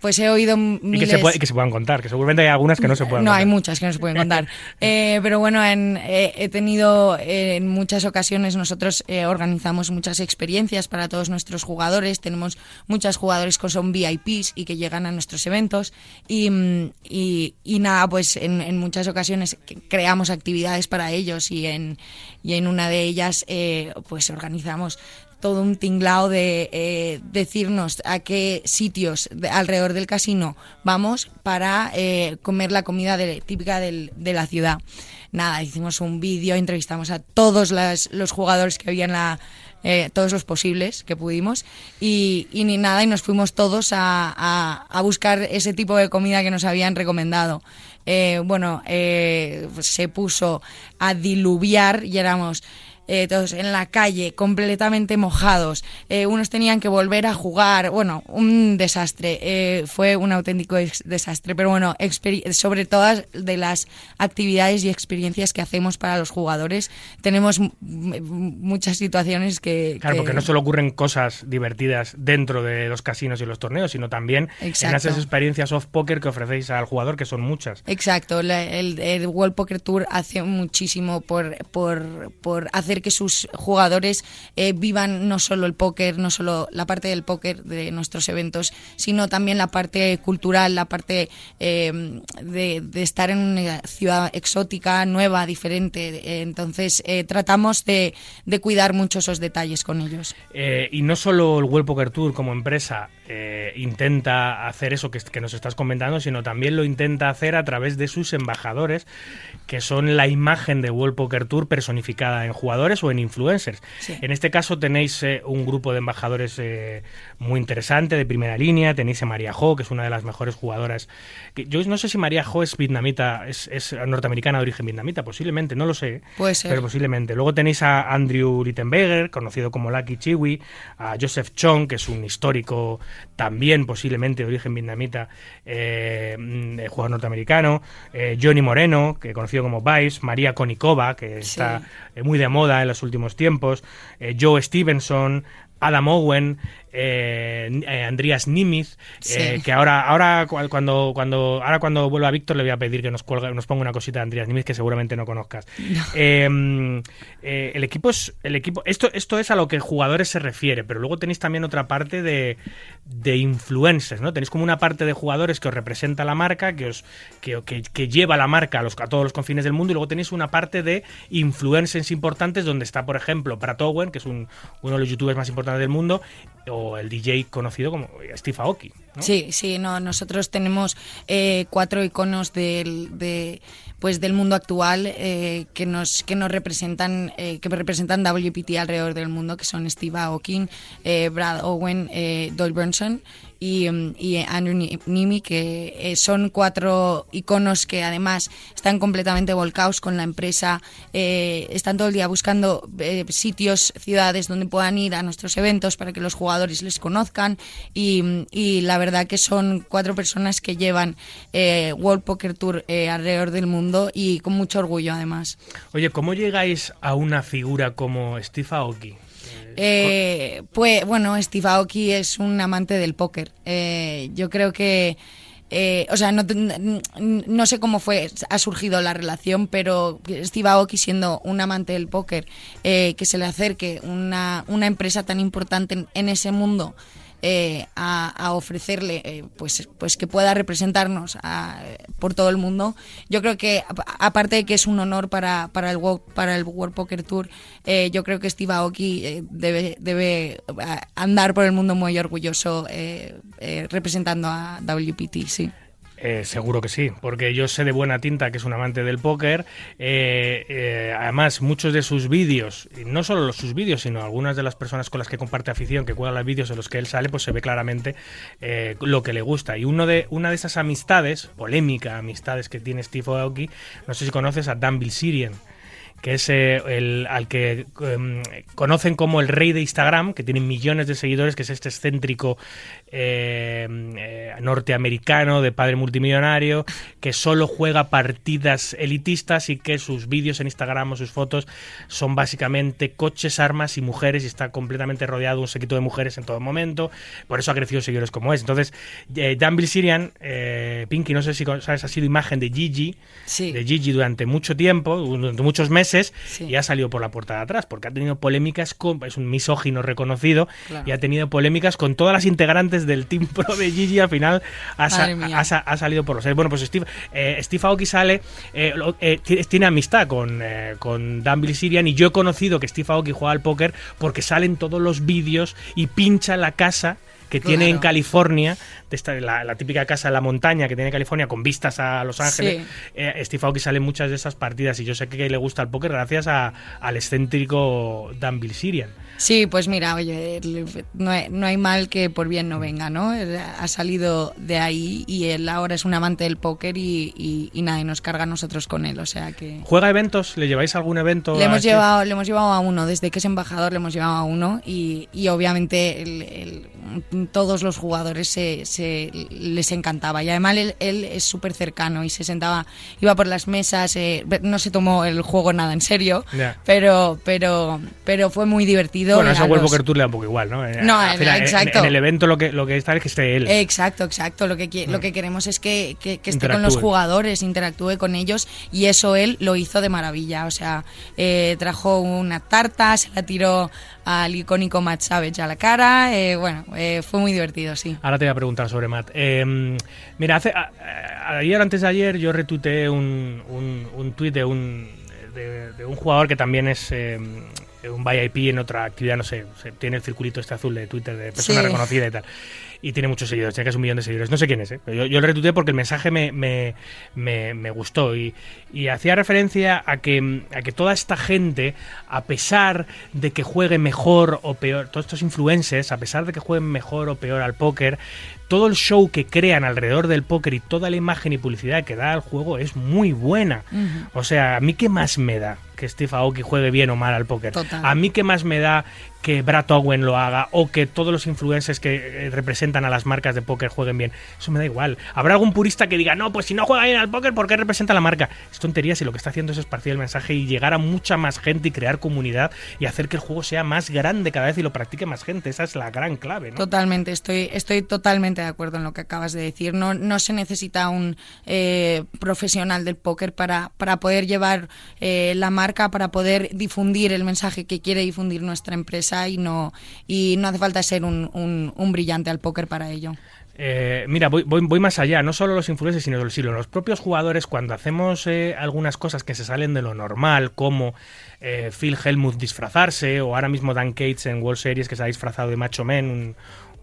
Pues he oído Y miles. que, se puede- y que se puedan contar, que seguramente hay algunas que no se puedan No, contar. hay muchas que no se pueden contar. Eh, pero bueno, en- eh, he tenido eh, en muchas ocasiones, nosotros eh, organizamos muchas experiencias para todos nuestros jugadores. Tenemos muchos jugadores que son VIPs y que llegan a nuestros eventos. Y, mm, y, y nada, pues en, en muchas ocasiones creamos actividades para ellos y en, y en una de ellas eh, pues organizamos todo un tinglao de eh, decirnos a qué sitios de- alrededor del casino vamos para eh, comer la comida típica de la ciudad. Nada, hicimos un vídeo, entrevistamos a todos los jugadores que había en la... eh, todos los posibles que pudimos y, ni nada y nos fuimos todos a, buscar ese tipo de comida que nos habían recomendado. Bueno, se puso a diluviar y éramos eh, todos en la calle, completamente mojados. Eh, unos tenían que volver a jugar. Bueno, un desastre. Eh, fue un auténtico desastre. Pero bueno, sobre todas de las actividades y experiencias que hacemos para los jugadores, tenemos muchas situaciones que. Claro, que- porque no solo ocurren cosas divertidas dentro de los casinos y los torneos, sino también en Exacto. esas experiencias off poker que ofrecéis al jugador, que son muchas. Exacto, la- el, el World Poker Tour hace muchísimo por, por, por hacer que sus jugadores eh, vivan no solo el póker, no solo la parte del póker de nuestros eventos, sino también la parte cultural, la parte eh, de, estar en una ciudad exótica, nueva, diferente. Entonces, eh, tratamos de, de cuidar mucho esos detalles con ellos. Eh, y no solo el World Poker Tour como empresa intenta hacer eso que, que nos estás comentando, sino también lo intenta hacer a través de sus embajadores, que son la imagen de World Poker Tour personificada en jugadores o en influencers. Sí. En este caso tenéis eh, un grupo de embajadores eh, muy interesante, de primera línea. Tenéis a María Ho, que es una de las mejores jugadoras. yo no sé si María Ho es vietnamita, es, es norteamericana de origen vietnamita, posiblemente, no lo sé. Puede ser. Pero posiblemente. Luego tenéis a Andrew Littenberger, conocido como Lucky Chiwi, a Joseph Chong, que es un histórico también posiblemente de origen vietnamita, eh, mm, eh, jugador norteamericano, Johnny Moreno, que conocido como Vice, María Konikova, que Sí. está eh, muy de moda en los últimos tiempos, eh, Joe Stevenson, Adam Owen, eh, eh, Andreas Nimitz, eh, que ahora, ahora cu- cuando, cuando, ahora cuando vuelva Víctor le voy a pedir que nos, cuelga- nos ponga una cosita de Andreas Nimitz que seguramente no conozcas. Mm, eh, el equipo es, el equipo, esto, esto es a lo que jugadores se refiere, pero luego tenéis también otra parte de, de influencers, ¿no? Tenéis como una parte de jugadores que os representa la marca, que os, que, que- que lleva la marca a, los, a todos los confines del mundo, y luego tenéis una parte de influencers importantes, donde está, por ejemplo, Pratt Owen, que es un- uno de los youtubers más importantes del mundo, o el DJ conocido como Steve Aoki. Sí, sí, no, nosotros tenemos eh, cuatro iconos del, de, pues del mundo actual eh, que nos que nos representan eh, que representan WPT alrededor del mundo, que son Steve Aoki, eh, Brad Owen, eh, Doyle Brunson y, Andrew Ni- Nimi, que son cuatro iconos que además están completamente volcados con la empresa, eh, están todo el día buscando eh, sitios, ciudades donde puedan ir a nuestros eventos para que los jugadores les conozcan y, y la verdad que son cuatro personas que llevan eh, World Poker Tour eh, alrededor del mundo y con mucho orgullo además. Oye, ¿cómo llegáis a una figura como Steve Aoki? Eh, pues bueno, Steve Aoki es un amante del póker. Eh, yo creo que, eh, o sea, no, no sé cómo fue, ha surgido la relación, pero Steve Aoki siendo un amante del póker, eh, que se le acerque una, una empresa tan importante en, en ese mundo. Eh, a, ofrecerle eh, pues pues que pueda representarnos a- por todo el mundo. Yo creo que aparte de que es un honor para, para el para el World Poker Tour eh, yo creo que Steve Aoki eh, debe debe eh, andar por el mundo muy orgulloso eh, representando a WPT sí Eh, seguro que sí, porque yo sé de buena tinta que es un amante del póker. Eh, eh, además, muchos de sus vídeos, no solo los- sus vídeos, sino algunas de las personas con las que comparte afición, que cuelgan los vídeos en los que él sale, pues se ve claramente eh, lo que le gusta. Y uno de, una de esas amistades, polémica amistades que tiene Steve Aoki, no sé si conoces a Dan Bilzerian que es el al que em, conocen como el rey de Instagram, que tiene millones de seguidores, que es este excéntrico eh, eh, norteamericano de padre multimillonario, que solo juega partidas elitistas y que sus vídeos en Instagram o sus fotos son básicamente coches, armas y mujeres y está completamente rodeado de un sequito de mujeres en todo momento. Por eso ha crecido seguidores como es. Entonces, eh, Dan Bilzerian, eh, Pinky, no sé si sabes, ha sido imagen de Gigi, Sí. de Gigi durante mucho tiempo, durante muchos meses, Sí. y ha salido por la puerta de atrás, porque ha tenido polémicas con, es un misógino reconocido, Claro. y ha tenido polémicas con todas las integrantes del Team Pro de Gigi, al final ha, sa- ha sa- ha salido por los aires. Bueno, pues Steve, eh, Steve Aoki sale, eh, eh, tiene, amistad con, con Dan Bilzerian, y yo he conocido que Steve Aoki juega al póker porque salen todos los vídeos y pincha la casa que tiene en. California, de esta- la, la típica casa en la montaña que tiene California con vistas a Los Ángeles. Sí. Eh, Steve Aoki sale en muchas de esas partidas y yo sé que le gusta el póker gracias a- al excéntrico Dan Bilzerian. Sí, pues mira, oye, no hay, no hay mal que por bien no venga, ¿no? Ha salido de ahí y él ahora es un amante del póker y, y, y nada, y nos carga a nosotros con él, o sea que... ¿Juega eventos? ¿Le lleváis a algún evento? Le hemos, este? llevado, le hemos llevado a uno, desde que es embajador le hemos llevado a uno y, y obviamente el- el- todos los jugadores se, se- les encantaba y además él, él es súper cercano y se sentaba, iba por las mesas, eh, no se tomó el juego nada en serio, pero, pero, pero fue muy divertido. Bueno, eso a World Tour le da un poco igual, ¿no? Eh, No, al final, exacto. En, el evento lo que, lo que está es que esté él. Exacto, exacto. Lo que, lo que queremos es que, que- que esté con los jugadores, interactúe con ellos y eso él lo hizo de maravilla. O sea, eh, trajo una tarta, se la tiró al icónico Matt Savage a la cara. eh, bueno, eh, fue muy divertido, sí. Ahora te voy a preguntar sobre Matt. Eh, mira, hace, a- a- ayer antes de ayer yo retuiteé un, un, un tuit de un, de, de un jugador que también es eh, un VIP en otra actividad, no sé, tiene el circulito este azul de Twitter de persona Sí. reconocida y tal. Y tiene muchos seguidores, tiene casi un millón de seguidores. No sé quién es, ¿eh? Yo, yo lo retuiteé porque el mensaje me, me, me, me gustó y, y hacía referencia a que, a que toda esta gente, a pesar de que juegue mejor o peor, todos estos influencers, a pesar de que jueguen mejor o peor al póker, todo el show que crean alrededor del póker y toda la imagen y publicidad que da al juego es muy buena. O sea, ¿a mí qué más me da que Steve Aoki juegue bien o mal al póker? Total. A mí qué más me da que Brad Owen lo haga o que todos los influencers que eh, representan a las marcas de póker jueguen bien. Eso me da igual. Habrá algún purista que diga, no, pues si no juega bien al póker, ¿por qué representa la marca? Es tontería si lo que está haciendo es esparcir el mensaje y llegar a mucha más gente y crear comunidad y hacer que el juego sea más grande cada vez y lo practique más gente. Esa es la gran clave, ¿no? Totalmente, estoy, estoy totalmente de acuerdo en lo que acabas de decir. No, no se necesita un eh, profesional del póker para, para poder llevar eh, la marca, para poder difundir el mensaje que quiere difundir nuestra empresa y no, y no hace falta ser un, brillante al póker para ello. Eh, mira, voy, voy, más allá, no solo los influencers, sino los, los propios jugadores, cuando hacemos eh, algunas cosas que se salen de lo normal, como eh, Phil Helmuth disfrazarse, o ahora mismo Dan Cates en World Series que se ha disfrazado de Macho Man, un,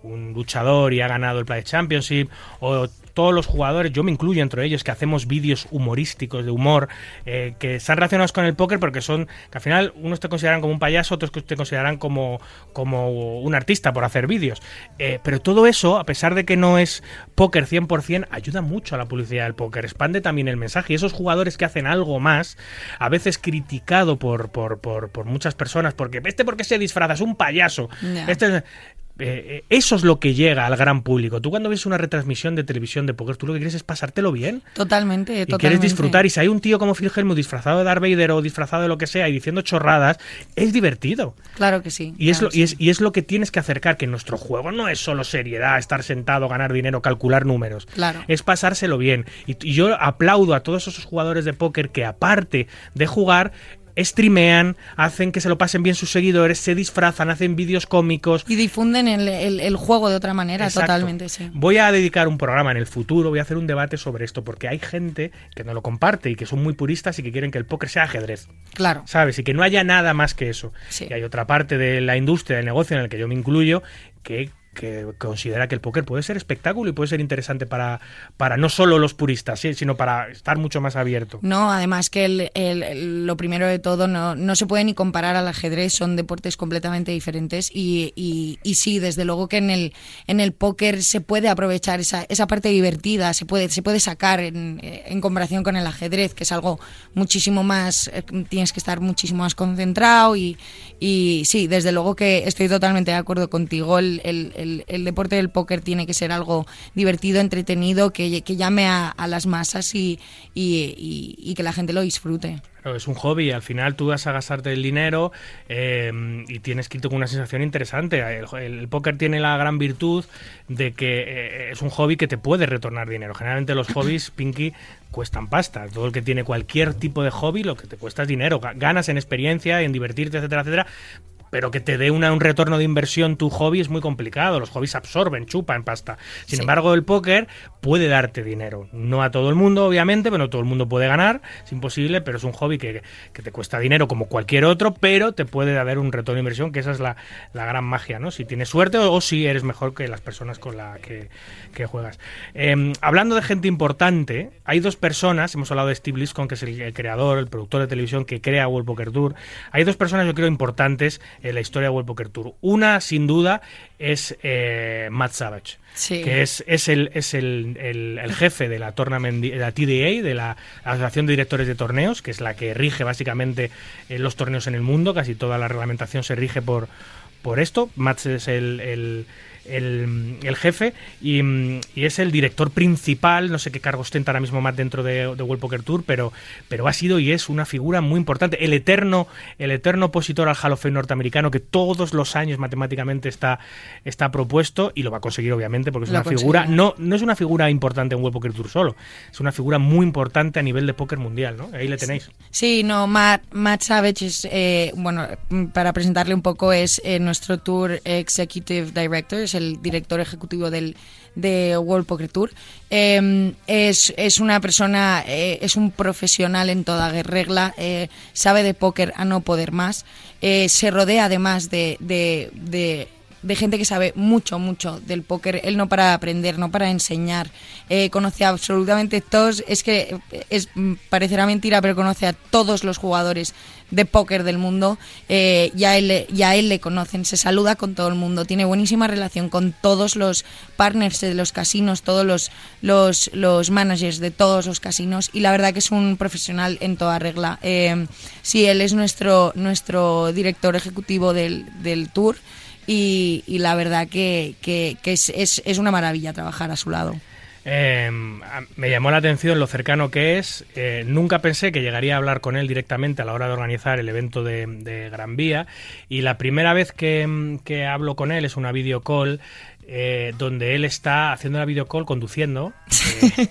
un luchador y ha ganado el Play Championship, o todos los jugadores, yo me incluyo entre ellos, que hacemos vídeos humorísticos, de humor, eh, que están relacionados con el póker porque son, que al final unos te consideran como un payaso, otros te consideran como, como un artista por hacer vídeos. Eh, pero todo eso, a pesar de que no es póker 100%, ayuda mucho a la publicidad del póker, expande también el mensaje. Y esos jugadores que hacen algo más, a veces criticado por, por, por, por muchas personas, porque este porque se disfraza, es un payaso. Ya. Este es- eh, eh, eso es lo que llega al gran público. Tú cuando ves una retransmisión de televisión de póker, tú lo que quieres es pasártelo bien. Totalmente, Y totalmente. quieres disfrutar. Y si hay un tío como Phil Helmut disfrazado de Darth Vader o disfrazado de lo que sea y diciendo chorradas, es divertido. Claro que sí. Y es, claro lo, que y, sí. es, y es lo que tienes que acercar, que nuestro juego no es solo seriedad, estar sentado, ganar dinero, calcular números. Claro. Es pasárselo bien. Y, y yo aplaudo a todos esos jugadores de póker que aparte de jugar, streamean, hacen que se lo pasen bien sus seguidores, se disfrazan, hacen vídeos cómicos. Y difunden el, el- el juego de otra manera, Exacto. totalmente, sí. Voy a dedicar un programa en el futuro, voy a hacer un debate sobre esto, porque hay gente que no lo comparte y que son muy puristas y que quieren que el póker sea ajedrez. Claro. ¿sabes? Y que no haya nada más que eso. Sí. Y hay otra parte de la industria, del negocio en el que yo me incluyo, que, que considera que el póker puede ser espectáculo y puede ser interesante para, para no solo los puristas, sino para estar mucho más abierto. No, además que el- lo primero de todo no, no se puede ni comparar al ajedrez, son deportes completamente diferentes y, y- y sí, desde luego que en el, en el póker se puede aprovechar esa, esa parte divertida, se puede, se puede sacar en, eh, en comparación con el ajedrez, que es algo muchísimo más, eh, tienes que estar muchísimo más concentrado y, y sí, desde luego que estoy totalmente de acuerdo contigo, el, el- deporte del póker tiene que ser algo divertido, entretenido, que, que llame a, a las masas y, y- y- y que la gente lo disfrute. Claro, es un hobby, al final tú vas a gastarte el dinero eh, y tienes que irte con una sensación interesante. El, el póker tiene la gran virtud de que eh, es un hobby que te puede retornar dinero. Generalmente los hobbies, Pinky, cuestan pasta. Todo el que tiene cualquier tipo de hobby, lo que te cuesta es dinero. Ga- Ganas en experiencia, en divertirte, etcétera, etcétera pero que te dé una, un retorno de inversión tu hobby es muy complicado. Los hobbies absorben, chupan pasta. Sin Sí. embargo, el póker puede darte dinero. No a todo el mundo, obviamente, pero no todo el mundo puede ganar, es imposible, pero es un hobby que, que te cuesta dinero como cualquier otro, pero te puede dar un retorno de inversión, que esa es la, la gran magia, ¿no? Si tienes suerte o, o si eres mejor que las personas con las que, que juegas. Eh, hablando de gente importante, hay dos personas, hemos hablado de Steve Liscon, que es el, el creador, el productor de televisión que crea World Poker Tour. Hay dos personas, yo creo, importantes en la historia de World Poker Tour. Una, sin duda, es eh, Matt Savage. Sí. que es, es, el, es el, el- el jefe de la, tournament, de la TDA, de la Asociación de Directores de Torneos, que es la que rige básicamente eh, los torneos en el mundo, casi toda la reglamentación se rige por, por esto. Matt es el, el, el- el jefe y, y es el director principal, no sé qué cargo ostenta ahora mismo Matt dentro de, de World Poker Tour, pero, pero ha sido y es una figura muy importante, el eterno, el eterno opositor al Hall of Fame norteamericano que todos los años matemáticamente está, está propuesto y lo va a conseguir obviamente porque es Lo una figura, no, no es una figura importante en World Poker Tour solo, es una figura muy importante a nivel de póker mundial, ¿no? Ahí le tenéis. Sí, no, Matt, Matt Savage es, eh, bueno, para presentarle un poco, es eh, nuestro Tour Executive Director, es el director ejecutivo del de World Poker Tour. Eh, es, es una persona, eh, es un profesional en toda regla, eh, sabe de póker a no poder más, eh, se rodea además de, de, de de gente que sabe mucho, mucho del póker. Él no para de aprender, no para enseñar. Eh, conoce absolutamente todos. Es que eh, es, mm, parecerá mentira, pero conoce a todos los jugadores de póker del mundo. Eh, ya, él, ya él le conocen. Se saluda con todo el mundo. Tiene buenísima relación con todos los partners de los casinos, todos los, los, los managers de todos los casinos. Y la verdad que es un profesional en toda regla. Eh, sí, él es nuestro, nuestro director ejecutivo del, del tour y, la verdad que, que- que es, es- es una maravilla trabajar a su lado. A- me llamó la atención lo cercano que es. Eh, nunca pensé que llegaría a hablar con él directamente a la hora de organizar el evento de, de Gran Vía. Y la primera vez que, mm, que hablo con él es una video call. Eh, donde él está haciendo la video call conduciendo eh,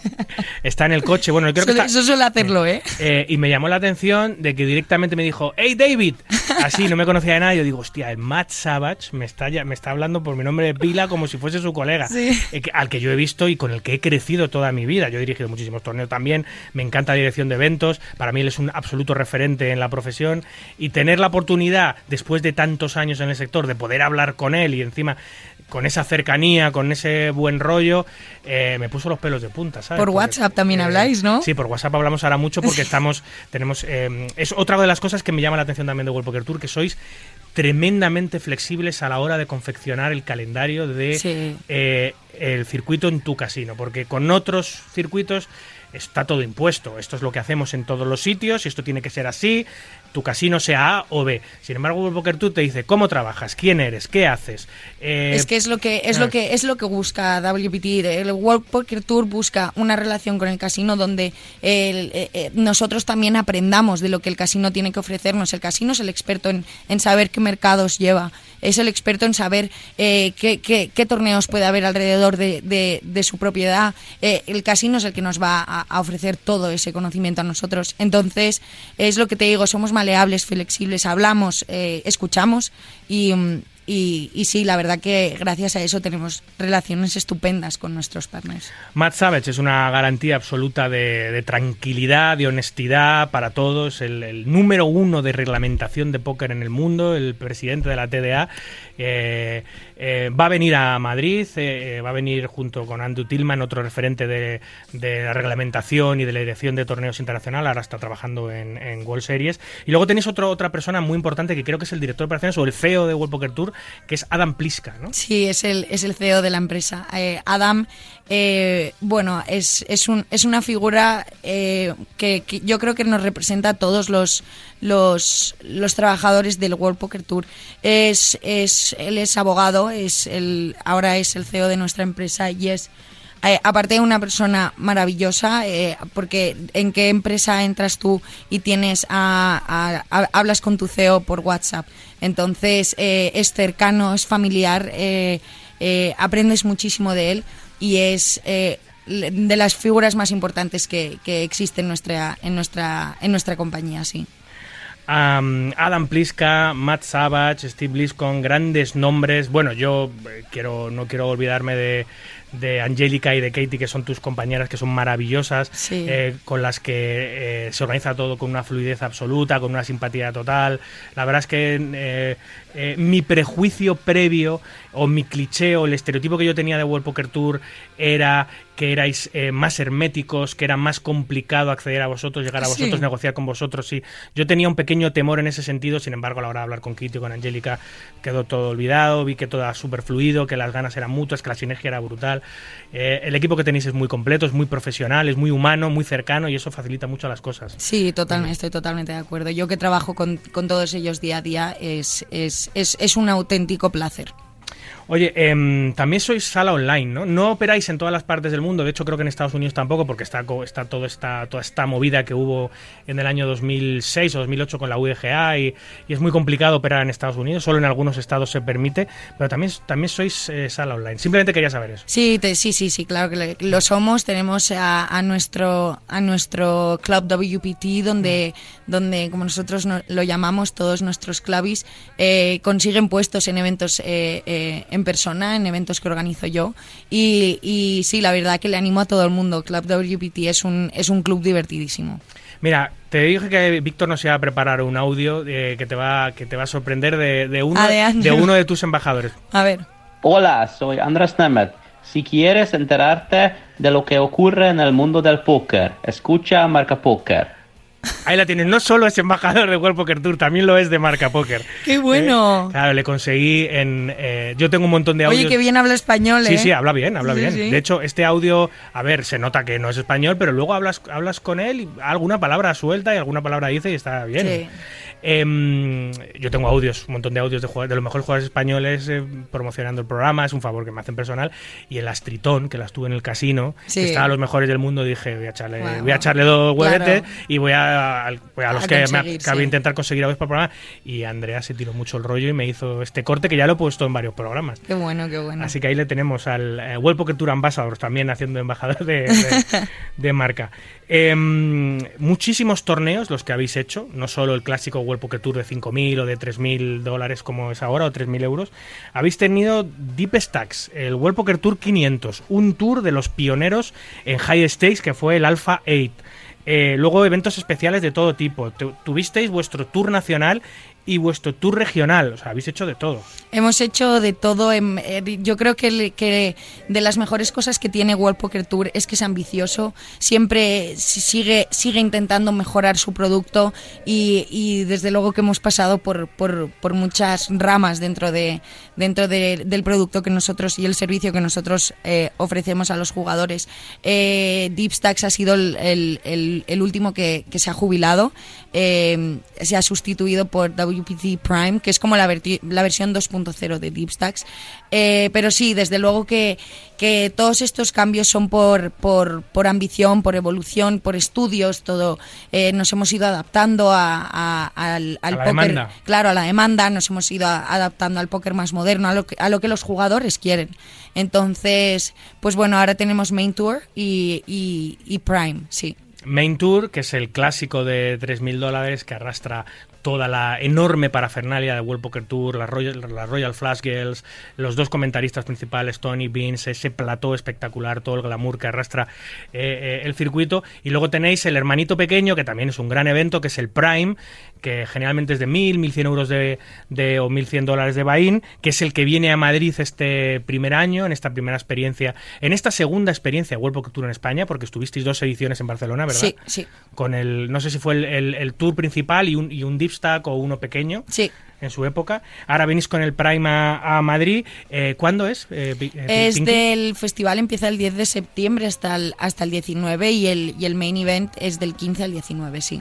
está en el coche bueno creo que está- eso suele hacerlo, ¿eh? eh, y me llamó la atención de que directamente me dijo, hey David, así no me conocía de nada. Yo digo, hostia, el Matt Savage me está, ya- me está hablando por mi nombre de pila como si fuese su colega, Sí. al que yo he visto y con el que he crecido toda mi vida. Yo he dirigido muchísimos torneos también, me encanta la dirección de eventos, para mí él es un absoluto referente en la profesión y tener la oportunidad, después de tantos años en el sector, de poder hablar con él y encima con esa cercanía, con ese buen rollo, eh, me puso los pelos de punta, ¿sabes? Por WhatsApp también habláis, ¿no? Sí, por WhatsApp hablamos ahora mucho porque estamos, tenemos, eh, es otra de las cosas que me llama la atención también de World Poker Tour, que sois tremendamente flexibles a la hora de confeccionar el calendario de Sí. eh, el circuito en tu casino, porque con otros circuitos está todo impuesto. Esto es lo que hacemos en todos los sitios y esto tiene que ser así. Tu casino sea A o B. Sin embargo, World Poker Tour te dice cómo trabajas, quién eres, qué haces. Eh, Es que es lo que es lo que es lo que busca WPT. El World Poker Tour busca una relación con el casino donde el- eh, eh, nosotros también aprendamos de lo que el casino tiene que ofrecernos. El casino es el experto en, en saber qué mercados lleva. Es el experto en saber eh, qué, qué- qué torneos puede haber alrededor de, de- de su propiedad. Eh, el casino es el que nos va a, a ofrecer todo ese conocimiento a nosotros. Entonces, es lo que te digo, somos maleables, flexibles, hablamos, eh, escuchamos y, mm, y, y sí, la verdad que gracias a eso tenemos relaciones estupendas con nuestros partners. Matt Savage es una garantía absoluta de, de tranquilidad, de honestidad para todos, el, el número uno de reglamentación de póker en el mundo, el presidente de la TDA. eh, eh, va a venir a Madrid, eh, eh, va a venir junto con Andrew Tillman, otro referente de, la reglamentación y de la dirección de torneos internacional, ahora está trabajando en, World Series. Y luego tenéis otro, otra persona muy importante que creo que es el director de operaciones o el CEO de World Poker Tour, que es Adam Pliska, ¿no? Sí, es el, es el CEO de la empresa. Adam, eh, bueno, es, es, un, es una figura eh, que, yo creo que nos representa a todos los, los, los trabajadores del World Poker Tour. Es, es, él es abogado, es el, ahora es el CEO de nuestra empresa y es eh, aparte de una persona maravillosa, eh, porque en qué empresa entras tú y tienes a- hablas con tu CEO por WhatsApp. Entonces eh, es cercano, es familiar, eh, eh, aprendes muchísimo de él y es eh, de las figuras más importantes que, que existe en nuestra, en nuestra, en nuestra compañía, sí. Am, Adam Pliska, Matt Savage, Steve Bliscon, grandes nombres. Bueno, yo eh, quiero no quiero olvidarme de, de Angélica y de Katie, que son tus compañeras, que son maravillosas, Sí. eh, con las que eh, se organiza todo con una fluidez absoluta, con una simpatía total. La verdad es que eh, mi prejuicio previo o mi cliché o el estereotipo que yo tenía de World Poker Tour era que erais más herméticos, que era más complicado acceder a vosotros, llegar a Sí. vosotros, negociar con vosotros. Sí, yo tenía un pequeño temor en ese sentido, sin embargo, a la hora de hablar con Kitty y con Angélica quedó todo olvidado, vi que todo era súper fluido, que las ganas eran mutuas, que la sinergia era brutal. Eh, el equipo que tenéis es muy completo, es muy profesional, es muy humano, muy cercano y eso facilita mucho las cosas. Sí, totalmente, estoy totalmente de acuerdo. Yo que trabajo con, con todos ellos día a día es, es, es, es un auténtico placer. Oye, em, también sois sala online, ¿no? No operáis en todas las partes del mundo, de hecho creo que en Estados Unidos tampoco, porque está, está todo esta, toda esta movida que hubo en el año 2006 o 2008 con la UDGA y, y es muy complicado operar en Estados Unidos, solo en algunos estados se permite, pero también, también sois eh, sala online. Simplemente quería saber eso. Sí, te- sí, sí, sí, claro que lo somos. Tenemos a, a nuestro a nuestro club WPT donde donde como nosotros no- lo llamamos todos nuestros clubis eh, consiguen puestos en eventos eh, eh, en persona, en eventos que organizo yo y, y sí, la verdad que le animo a todo el mundo. Club WPT es un es un club divertidísimo. Mira, te dije que Víctor nos iba a preparar un audio eh, que, te va, que te va a sorprender de, de uno, de uno de tus embajadores. A ver. Hola, soy Andrés Nemeth. Si quieres enterarte de lo que ocurre en el mundo del póker, escucha Marca Póker. Ahí la tienes. No solo es embajador de World Poker Tour, también lo es de Marca Póker. ¡Qué bueno! Eh, claro, le conseguí en... eh, yo tengo un montón de audios... Oye, qué bien habla español, ¿eh? Sí, sí, habla bien, habla Sí, bien. sí. De hecho, este audio, a ver, se nota que no es español, pero luego hablas, hablas con él y alguna palabra suelta y alguna palabra dice y está bien. Sí. Em, yo tengo audios, un montón de audios de, de los mejores jugadores españoles eh, promocionando el programa, es un favor que me hacen personal. Y el Astritón, que las tuve en el casino, Sí. que estaba a los mejores del mundo, dije, voy a echarle, voy a echarle dos huevetes Claro. y voy a, voy a los A que me acabé sí. intentar conseguir audios para el programa. Y Andrea se tiró mucho el rollo y me hizo este corte que ya lo he puesto en varios programas. Qué bueno, qué bueno. Así que ahí le tenemos al eh, World Poker Tour Ambassador también haciendo embajador de, de- de marca. Em, muchísimos torneos los que habéis hecho, no solo el clásico World Poker Tour de 5.000 o de 3.000 dólares como es ahora o 3.000 euros. Habéis tenido Deep Stacks, el World Poker Tour 500, un tour de los pioneros en High Stakes que fue el Alpha 8. Eh, luego eventos especiales de todo tipo. Tu- tuvisteis vuestro tour nacional y vuestro tour regional. O sea, habéis hecho de todo. Hemos hecho de todo. eh, yo creo que, que de las mejores cosas que tiene World Poker Tour es que es ambicioso. Siempre si- sigue, sigue intentando mejorar su producto y, y desde luego que hemos pasado por, por, por muchas ramas dentro, de, dentro de- del producto que nosotros y el servicio que nosotros eh, ofrecemos a los jugadores. Eh, ha sido el, el- el- el último que, que se ha jubilado. Eh, se ha sustituido por Prime, que es como la, versión 2.0 de DeepStacks. Eh, pero sí, desde luego que, que todos estos cambios son por, por, por ambición, por evolución, por estudios, todo. Eh, nos hemos ido adaptando a, a- al, póker. demanda. Claro, a la demanda, nos hemos ido adaptando al póker más moderno, a lo, que, a lo que los jugadores quieren. Entonces, pues bueno, ahora tenemos Main Tour y, y- y Prime, sí. Main Tour, que es el clásico de 3.000 dólares que arrastra toda la enorme parafernalia de World Poker Tour, las Royal, Royal Flash Girls, los dos comentaristas principales, Tony Beans, ese plató espectacular, todo el glamour que arrastra eh, eh, el circuito. Y luego tenéis el hermanito pequeño, que también es un gran evento, que es el Prime, que generalmente es de 1.000, 1.100 euros de, de, o 1.100 dólares de Bain, que es el que viene a Madrid este primer año, en esta primera experiencia, en esta segunda experiencia de World Poker Tour en España, porque estuvisteis dos ediciones en Barcelona, ¿verdad? Sí, sí. Con el, no sé si fue el, el- el tour principal y un, y un deep stack o uno pequeño Sí. en su época. Ahora venís con el Prime a, a Madrid. Eh, ¿Cuándo es? Eh, eh, Es Pinky? del festival, empieza el 10 de septiembre hasta el, hasta el 19 y el, y el main event es del 15 al 19, sí.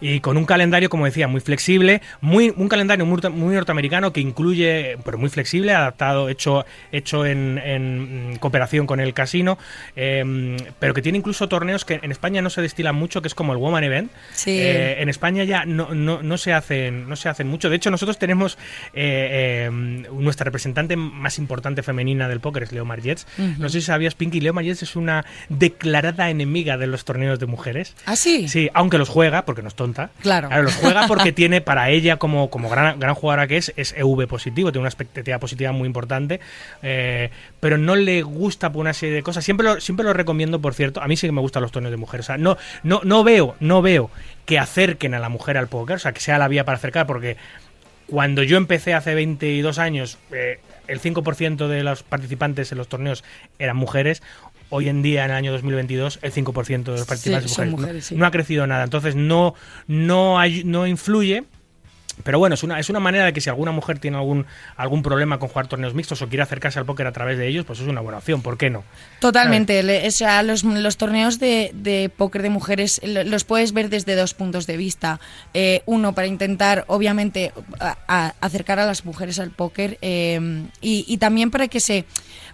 Y con un calendario, como decía, muy flexible, muy, un calendario muy, norte- muy norteamericano que incluye, pero muy flexible, adaptado, hecho, hecho en, en, cooperación con el casino, eh, pero que tiene incluso torneos que en España no se destilan mucho, que es como el Woman Event. Sí. Eh, en España ya no, no, no se hacen, no se hacen mucho. De hecho, nosotros tenemos eh, eh, nuestra representante más importante femenina del póker, es Leo Margets. No sé si sabías, Pinky, Leo Margets es una declarada enemiga de los torneos de mujeres. ¿Ah, sí? Sí, aunque los juega, porque no es tonta. Claro. los juega porque tiene, para ella, como, como gran, gran jugadora que es, es EV positivo, tiene una expectativa positiva muy importante, eh, pero no le gusta por una serie de cosas. Siempre lo, siempre lo recomiendo, por cierto. A mí sí que me gustan los torneos de mujeres. O sea, no, no, no veo, no veo que acerquen a la mujer al póker, o sea, que sea la vía para acercar, porque cuando yo empecé hace 22 años, eh, el 5% de los participantes en los torneos eran mujeres. Hoy en día, en el año 2022, el 5% de los participantes son son mujeres. Sí. no, ha crecido nada. Entonces, no, no, hay, no influye. Pero bueno, es una, es una manera de que si alguna mujer tiene algún, algún problema con jugar torneos mixtos o quiere acercarse al póker a través de ellos, pues es una buena opción. ¿Por qué no? Totalmente. Le- O sea, los, los torneos de, de póker de mujeres lo- los puedes ver desde dos puntos de vista. Eh, uno, para intentar, obviamente, a- a- acercar a las mujeres al póker eh, y, y también para que se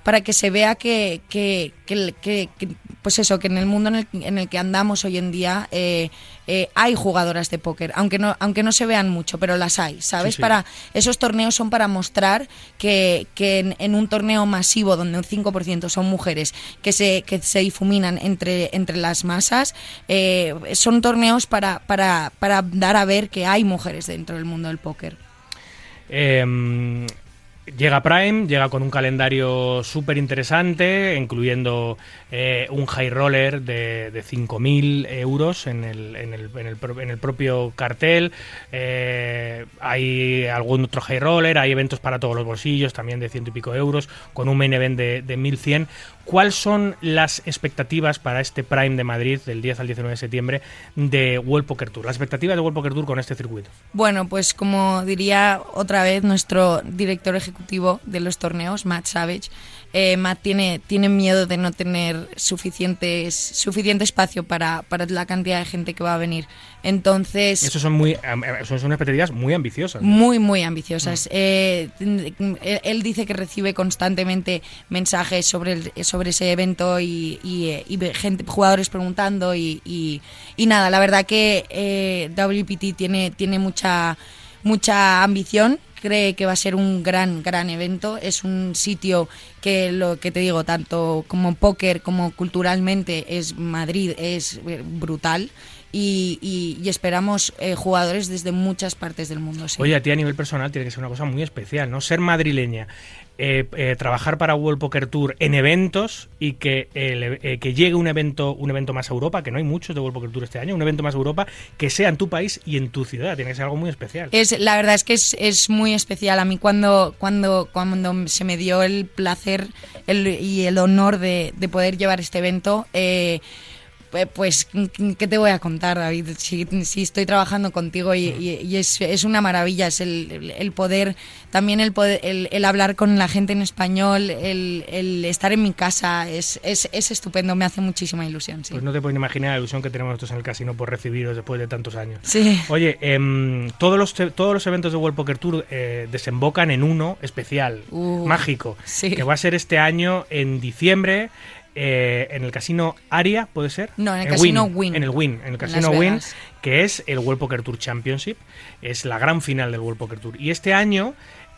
para que se vea que, que, que- que- que, pues eso, que en el mundo en el, en el que andamos hoy en día eh, eh, hay jugadoras de póker, aunque no, aunque no se vean mucho, pero las hay, ¿sabes? Sí, sí. Para esos torneos son para mostrar que, que en, en un torneo masivo donde un 5% son mujeres que se, que se difuminan entre, entre las masas, eh, son torneos para, para, para dar a ver que hay mujeres dentro del mundo del póker. Eh, llega Prime, llega con un calendario súper interesante, incluyendo eh, un high roller de, de 5.000 euros en el, en, el, en, el, en el propio cartel. Eh, hay algún otro high roller, hay eventos para todos los bolsillos, también de ciento y pico euros, con un main event de, de 1.100. ¿Cuáles son las expectativas para este Prime de Madrid del 10 al 19 de septiembre de World Poker Tour? Las expectativas de World Poker Tour con este circuito. Bueno, pues como diría otra vez nuestro director ejecutivo de los torneos, Matt Savage, eh, Matt tiene, tiene miedo de no tener suficientes, suficiente espacio para, para la cantidad de gente que va a venir. Entonces... Eso son muy, eso son expectativas muy ambiciosas. ¿no? Muy, muy ambiciosas. Eh, él él dice que recibe constantemente mensajes sobre, el- sobre ese evento y, y, eh, gente, jugadores preguntando y, y- y nada, la verdad que eh, WPT tiene, tiene mucha, mucha ambición. Cree que va a ser un gran, gran evento. Es un sitio que, lo que te digo, tanto como póker como culturalmente, es Madrid, es brutal. Y, y- y esperamos eh, jugadores desde muchas partes del mundo. sí. Oye, a ti a nivel personal tiene que ser una cosa muy especial, ¿no? Ser madrileña, eh, eh, trabajar para World Poker Tour en eventos y que, el- eh, que llegue un evento, un evento más a Europa, que no hay muchos de World Poker Tour este año, un evento más a Europa que sea en tu país y en tu ciudad. Tiene que ser algo muy especial. Es, la verdad es que es, es muy especial. A mí cuando, cuando, cuando se me dio el placer y el honor de, de poder llevar este evento, eh, pues, ¿qué te voy a contar, David? Si, si estoy trabajando contigo y, y- y es, es una maravilla, es el, poder, también el, poder, el, el hablar con la gente en español, el, el estar en mi casa, es, es, es estupendo, me hace muchísima ilusión. Sí. Pues no te puedes imaginar la ilusión que tenemos nosotros en el casino por recibiros después de tantos años. Sí. Oye, em, todos, los, todos los eventos de World Poker Tour eh, desembocan en uno especial, Uh, mágico, sí. que va a ser este año en diciembre. Eh, en el casino Aria, ¿puede ser? No, en el casino Wynn. En el Win, en el casino Win, que es el World Poker Tour Championship. Es la gran final del World Poker Tour. Y este año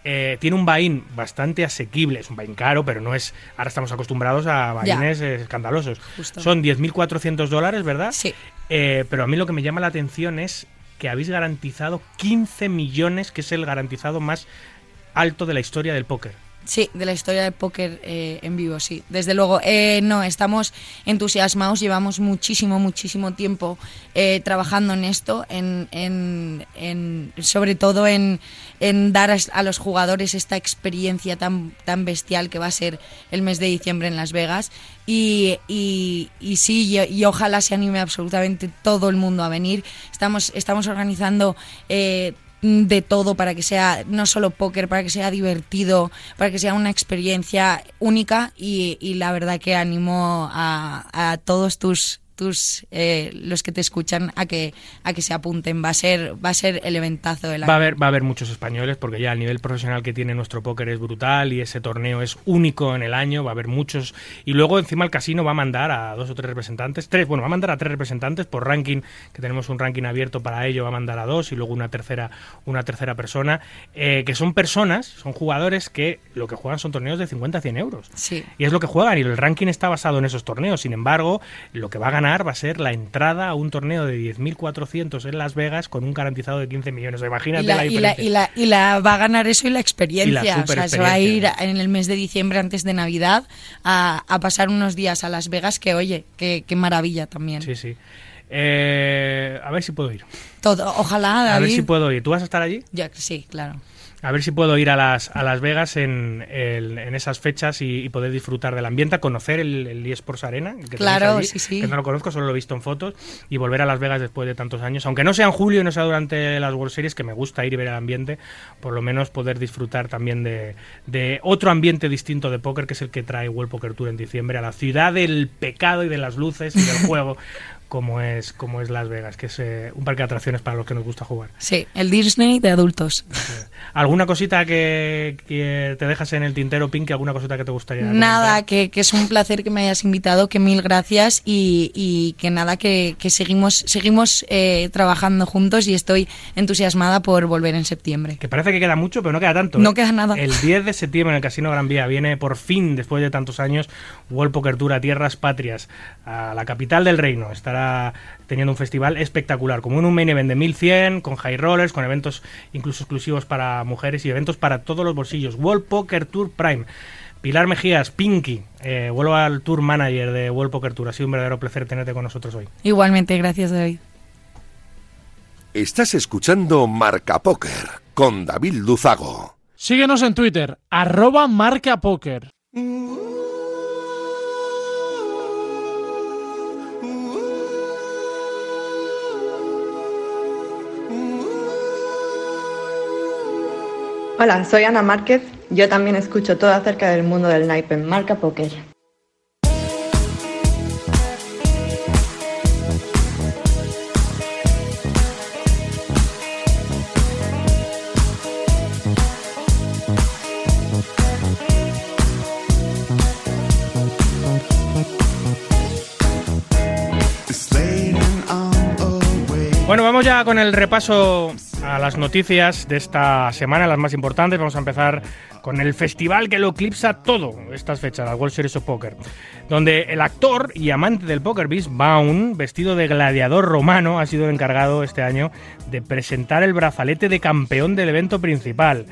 eh, tiene un buy-in bastante asequible. Es un buy-in caro, pero no es. Ahora estamos acostumbrados a buy-ins eh, escandalosos. Justo. Son 10.400 dólares, ¿verdad? Sí. Eh, pero a mí lo que me llama la atención es que habéis garantizado 15 millones, que es el garantizado más alto de la historia del póker. Sí, de la historia del póker eh, en vivo, sí. Desde luego, eh, no, estamos entusiasmados, llevamos muchísimo, muchísimo tiempo eh, trabajando en esto, en, en- en- sobre todo en, en dar a, los jugadores esta experiencia tan, tan bestial que va a ser el mes de diciembre en Las Vegas. Y, y, sí, y, y ojalá se anime absolutamente todo el mundo a venir. Estamos, estamos organizando... de todo para que sea no solo póker, para que sea divertido, para que sea una experiencia única y, y la verdad que animo a, a todos tus tus eh, los que te escuchan a que a que se apunten va a ser va a ser el eventazo del año. Va a haber, va a haber muchos españoles porque ya el nivel profesional que tiene nuestro póker es brutal y ese torneo es único en el año, va a haber muchos y luego encima el casino va a mandar a dos o tres representantes, tres, bueno, va a mandar a tres representantes por ranking, que tenemos un ranking abierto para ello, va a mandar a dos y luego una tercera, una tercera persona, eh, que son personas, son jugadores que lo que juegan son torneos de 50 a 100 euros. Sí. Y es lo que juegan y el ranking está basado en esos torneos. Sin embargo, lo que va a ganar ganar va a ser la entrada a un torneo de 10.400 en Las Vegas con un garantizado de 15 millones. Imagínate y la, la, y, la, y, la, y la va a ganar eso y la experiencia. Y o sea, se va a ir en el mes de diciembre antes de Navidad a, a pasar unos días a Las Vegas que, oye, qué, qué maravilla también. Sí, sí. Eh, a ver si puedo ir. Todo, ojalá, David. A ver si puedo ir. ¿Tú vas a estar allí? Ya, sí, claro. A ver si puedo ir a Las, a las Vegas en, el- en esas fechas y, y poder disfrutar del ambiente, conocer el, el eSports Arena. Que Claro, allí, sí, sí. Que no lo conozco, solo lo he visto en fotos. Y volver a Las Vegas después de tantos años. Aunque no sea en julio y no sea durante las World Series, que me gusta ir y ver el ambiente, por lo menos poder disfrutar también de, de otro ambiente distinto de póker, que es el que trae World Poker Tour en diciembre, a la ciudad del pecado y de las luces y del juego. Como es, como es Las Vegas, que es eh, un parque de atracciones para los que nos gusta jugar. Sí, el Disney de adultos. ¿Alguna cosita que, que te dejas en el tintero, Pink? ¿Alguna cosita que te gustaría Nada, que, que es un placer que me hayas invitado, que mil gracias y, y que nada, que, que seguimos, seguimos eh, trabajando juntos y estoy entusiasmada por volver en septiembre. Que parece que queda mucho, pero no queda tanto. No ¿eh? queda nada. El 10 de septiembre en el Casino Gran Vía viene por fin, después de tantos años, World Poker Tour a Tierras Patrias, a la capital del reino. Estará teniendo un festival espectacular, como un main event de 1100, con high rollers, con eventos incluso exclusivos para mujeres y eventos para todos los bolsillos. World Poker Tour Prime. Pilar Mejías, Pinky, eh, vuelvo al tour manager de World Poker Tour. Ha sido un verdadero placer tenerte con nosotros hoy. Igualmente, gracias David. Estás escuchando Marca Póker con David Luzago. Síguenos en Twitter, arroba marca póker. Hola, soy Ana Márquez. Yo también escucho todo acerca del mundo del naipe en Marca Poker. Bueno, vamos ya con el repaso a las noticias de esta semana, las más importantes. Vamos a empezar con el festival que lo eclipsa todo estas fechas, la World Series of Poker, donde el actor y amante del Poker Beast, Baun, vestido de gladiador romano, ha sido el encargado este año de presentar el brazalete de campeón del evento principal.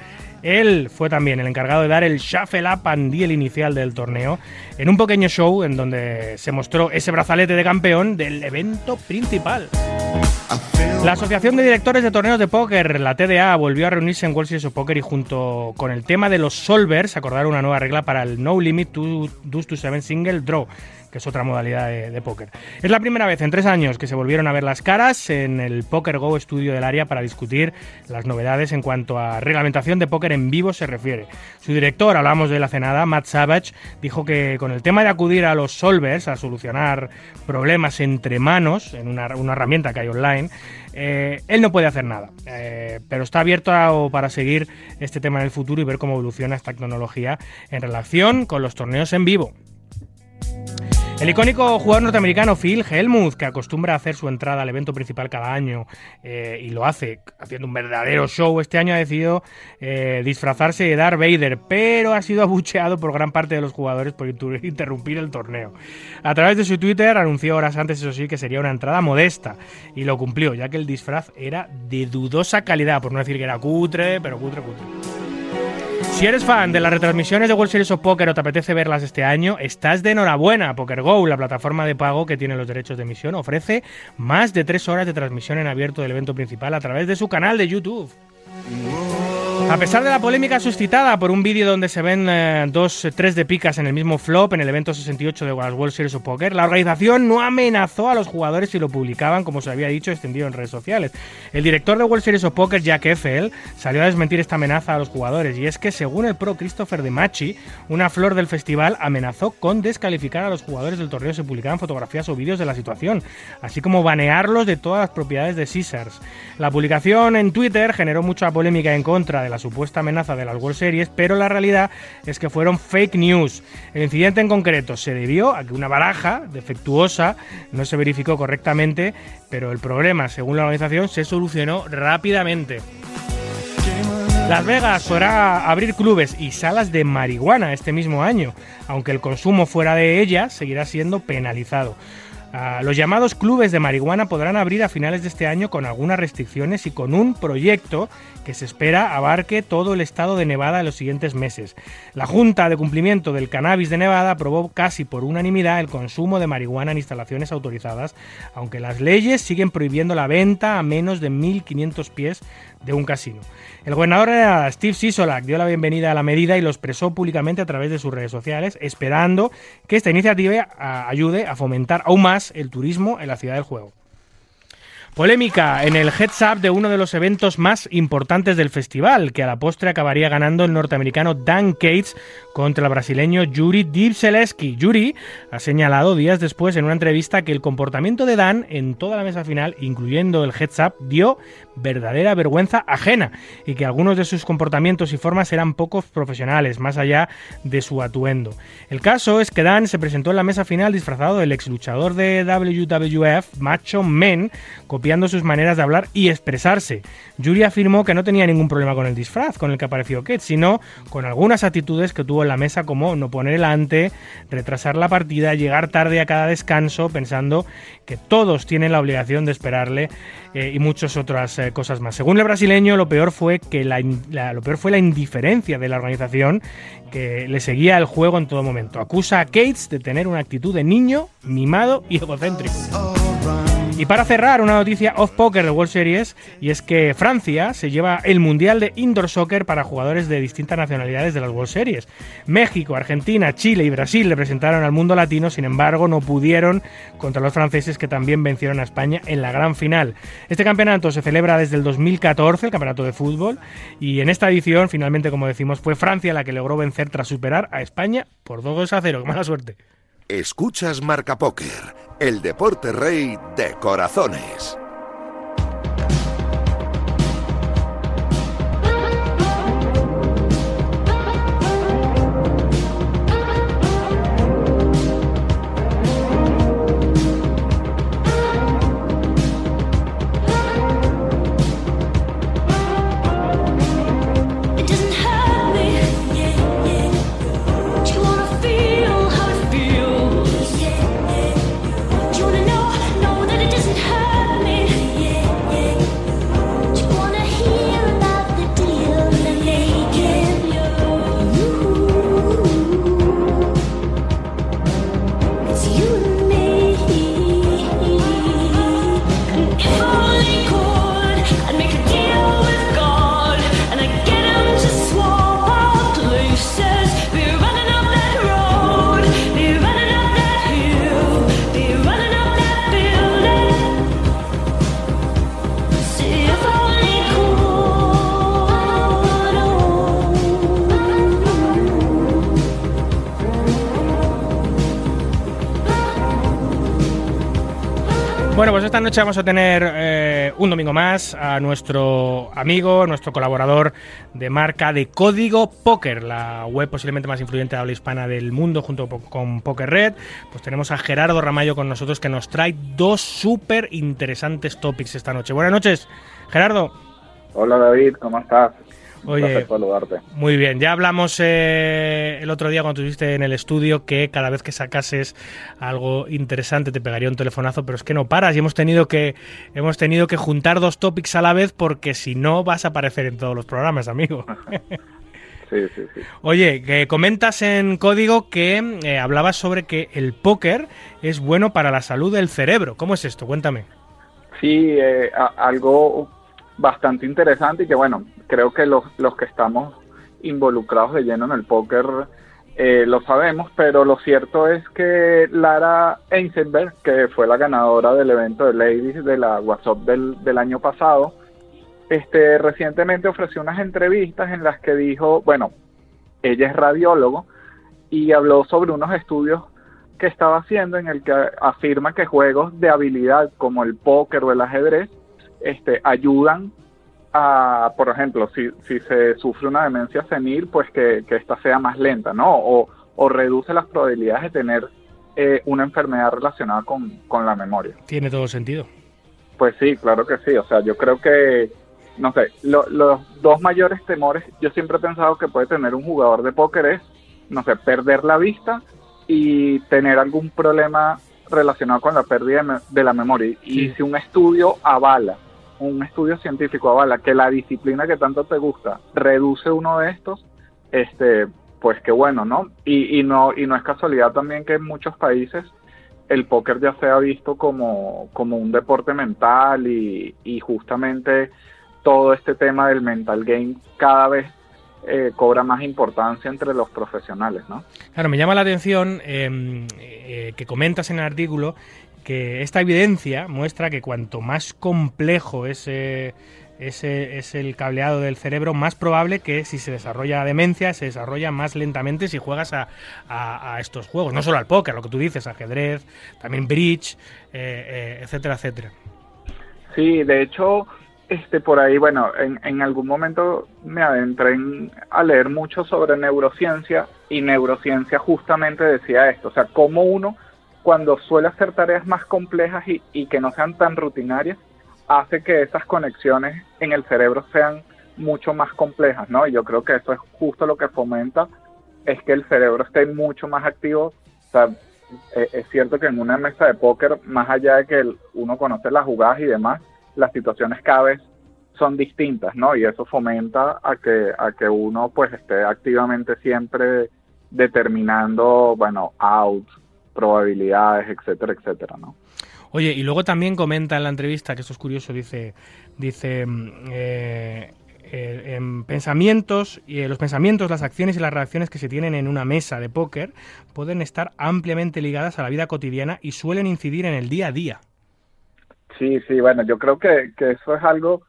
Él fue también el encargado de dar el Shuffle Up and Deal inicial del torneo en un pequeño show en donde se mostró ese brazalete de campeón del evento principal. La Asociación de Directores de Torneos de Póker, la TDA, volvió a reunirse en World Series of Poker y junto con el tema de los solvers acordaron una nueva regla para el No Limit to to Seven Single Draw, que es otra modalidad de, póker. Es la primera vez en tres años que se volvieron a ver las caras en el Poker Go estudio del área para discutir las novedades en cuanto a reglamentación de póker en vivo se refiere. Su director, hablamos de la cenada, Matt Savage, dijo que con el tema de acudir a los solvers a solucionar problemas entre manos en una, herramienta que hay online, eh, él no puede hacer nada, eh, pero está abierto para seguir este tema en el futuro y ver cómo evoluciona esta tecnología en relación con los torneos en vivo. El icónico jugador norteamericano Phil Hellmuth, que acostumbra a hacer su entrada al evento principal cada año eh, y lo hace haciendo un verdadero show, este año ha decidido eh, disfrazarse de Darth Vader, pero ha sido abucheado por gran parte de los jugadores por interrumpir el torneo. A través de su Twitter anunció horas antes, eso sí, que sería una entrada modesta y lo cumplió, ya que el disfraz era de dudosa calidad, por no decir que era cutre, pero cutre, cutre. Si eres fan de las retransmisiones de World Series of Poker o te apetece verlas este año, estás de enhorabuena. PokerGo, la plataforma de pago que tiene los derechos de emisión, ofrece más de tres horas de transmisión en abierto del evento principal a través de su canal de YouTube. A pesar de la polémica suscitada por un vídeo donde se ven eh, dos, eh, tres de picas en el mismo flop en el evento 68 de las World Series of Poker, la organización no amenazó a los jugadores si lo publicaban, como se había dicho, extendido en redes sociales. El director de World Series of Poker, Jack Effel, salió a desmentir esta amenaza a los jugadores, y es que según el pro Christopher De Machi, una flor del festival amenazó con descalificar a los jugadores del torneo si publicaban fotografías o vídeos de la situación, así como banearlos de todas las propiedades de Caesars. La publicación en Twitter generó mucha polémica en contra de la supuesta amenaza de las World Series, pero la realidad es que fueron fake news. El incidente en concreto se debió a que una baraja defectuosa no se verificó correctamente, pero el problema, según la organización, se solucionó rápidamente. Las Vegas podrá abrir clubes y salas de marihuana este mismo año, aunque el consumo fuera de ellas seguirá siendo penalizado. Ah, los llamados clubes de marihuana podrán abrir a finales de este año con algunas restricciones y con un proyecto que se espera abarque todo el estado de Nevada en los siguientes meses. La Junta de Cumplimiento del Cannabis de Nevada aprobó casi por unanimidad el consumo de marihuana en instalaciones autorizadas, aunque las leyes siguen prohibiendo la venta a menos de 1.500 pies de un casino. El gobernador Steve Sisolak dio la bienvenida a la medida y lo expresó públicamente a través de sus redes sociales, esperando que esta iniciativa ayude a fomentar aún más el turismo en la ciudad del juego. Polémica en el heads up de uno de los eventos más importantes del festival, que a la postre acabaría ganando el norteamericano Dan Cates contra el brasileño Yuri Dibseleski. Yuri ha señalado días después en una entrevista que el comportamiento de Dan en toda la mesa final, incluyendo el heads up, dio verdadera vergüenza ajena y que algunos de sus comportamientos y formas eran poco profesionales, más allá de su atuendo. El caso es que Dan se presentó en la mesa final disfrazado del ex luchador de WWF, Macho Men, copiando sus maneras de hablar y expresarse. Yuri afirmó que no tenía ningún problema con el disfraz con el que apareció Kate, sino con algunas actitudes que tuvo en la mesa como no poner el ante, retrasar la partida, llegar tarde a cada descanso pensando que todos tienen la obligación de esperarle eh, y muchas otras eh, cosas más. Según el brasileño, lo peor fue que la, lo peor fue la indiferencia de la organización que le seguía el juego en todo momento. Acusa a Cates de tener una actitud de niño, mimado y egocéntrico. Y para cerrar, una noticia off-poker de World Series, y es que Francia se lleva el Mundial de Indoor Soccer para jugadores de distintas nacionalidades de las World Series. México, Argentina, Chile y Brasil representaron al mundo latino, sin embargo, no pudieron contra los franceses que también vencieron a España en la gran final. Este campeonato se celebra desde el 2014, el campeonato de fútbol, y en esta edición, finalmente, como decimos, fue Francia la que logró vencer tras superar a España por 2 a 0. ¡Qué mala suerte! Escuchas Marca Póker, el deporte rey de corazones. Esta noche vamos a tener eh, un domingo más a nuestro amigo, nuestro colaborador de marca de Código Póker, la web posiblemente más influyente de habla hispana del mundo junto con Poker Red. Pues tenemos a Gerardo Ramallo con nosotros que nos trae dos súper interesantes topics esta noche. Buenas noches, Gerardo. Hola David, ¿cómo estás? Oye, muy bien. Ya hablamos eh, el otro día cuando estuviste en el estudio que cada vez que sacases algo interesante te pegaría un telefonazo, pero es que no paras y hemos tenido que hemos tenido que juntar dos topics a la vez porque si no vas a aparecer en todos los programas, amigo. Sí, sí, sí. Oye, que comentas en código que eh, hablabas sobre que el póker es bueno para la salud del cerebro. ¿Cómo es esto? Cuéntame. Sí, eh, algo bastante interesante y que bueno, creo que los, los que estamos involucrados de lleno en el póker eh, lo sabemos, pero lo cierto es que Lara Eisenberg, que fue la ganadora del evento de Ladies de la WhatsApp del, del año pasado, este, recientemente ofreció unas entrevistas en las que dijo, bueno, ella es radiólogo y habló sobre unos estudios que estaba haciendo en el que afirma que juegos de habilidad como el póker o el ajedrez este, ayudan a, por ejemplo, si, si se sufre una demencia senil, pues que, que esta sea más lenta, ¿no? O, o reduce las probabilidades de tener eh, una enfermedad relacionada con, con la memoria. Tiene todo sentido. Pues sí, claro que sí. O sea, yo creo que, no sé, los dos mayores temores, yo siempre he pensado que puede tener un jugador de póker es, no sé, perder la vista y tener algún problema relacionado con la pérdida de, la memoria. Y si un estudio avala, un estudio científico avala que la disciplina que tanto te gusta reduce uno de estos, este, pues qué bueno, ¿no? Y, y no y no es casualidad también que en muchos países el póker ya se ha visto como, como un deporte mental y, justamente todo este tema del mental game cada vez eh, cobra más importancia entre los profesionales, ¿no? Claro, me llama la atención em, eh, que comentas en el artículo que esta evidencia muestra que cuanto más complejo es, ese es el cableado del cerebro, más probable que si se desarrolla la demencia, se desarrolla más lentamente si juegas a, estos juegos. No solo al póker, lo que tú dices, ajedrez, también bridge, eh, etcétera, etcétera. Sí, de hecho, este, por ahí, bueno, en, en algún momento me adentré a leer mucho sobre neurociencia y neurociencia justamente decía esto, o sea, cómo uno cuando suele hacer tareas más complejas y, que no sean tan rutinarias, hace que esas conexiones en el cerebro sean mucho más complejas, ¿no? Y yo creo que eso es justo lo que fomenta, es que el cerebro esté mucho más activo. O sea, e, es cierto que en una mesa de póker, más allá de que uno conoce las jugadas y demás, las situaciones cada vez son distintas, ¿no? Y eso fomenta a que, a que uno pues esté activamente siempre determinando, bueno, outs, probabilidades, etcétera, etcétera, ¿no? Oye, y luego también comenta en la entrevista, que esto es curioso, dice, dice mm, eh, eh, en pensamientos y en los pensamientos, las acciones y las reacciones que se tienen en una mesa de póker pueden estar ampliamente ligadas a la vida cotidiana y suelen incidir en el día a día. Sí, sí, bueno, yo creo que, eso es algo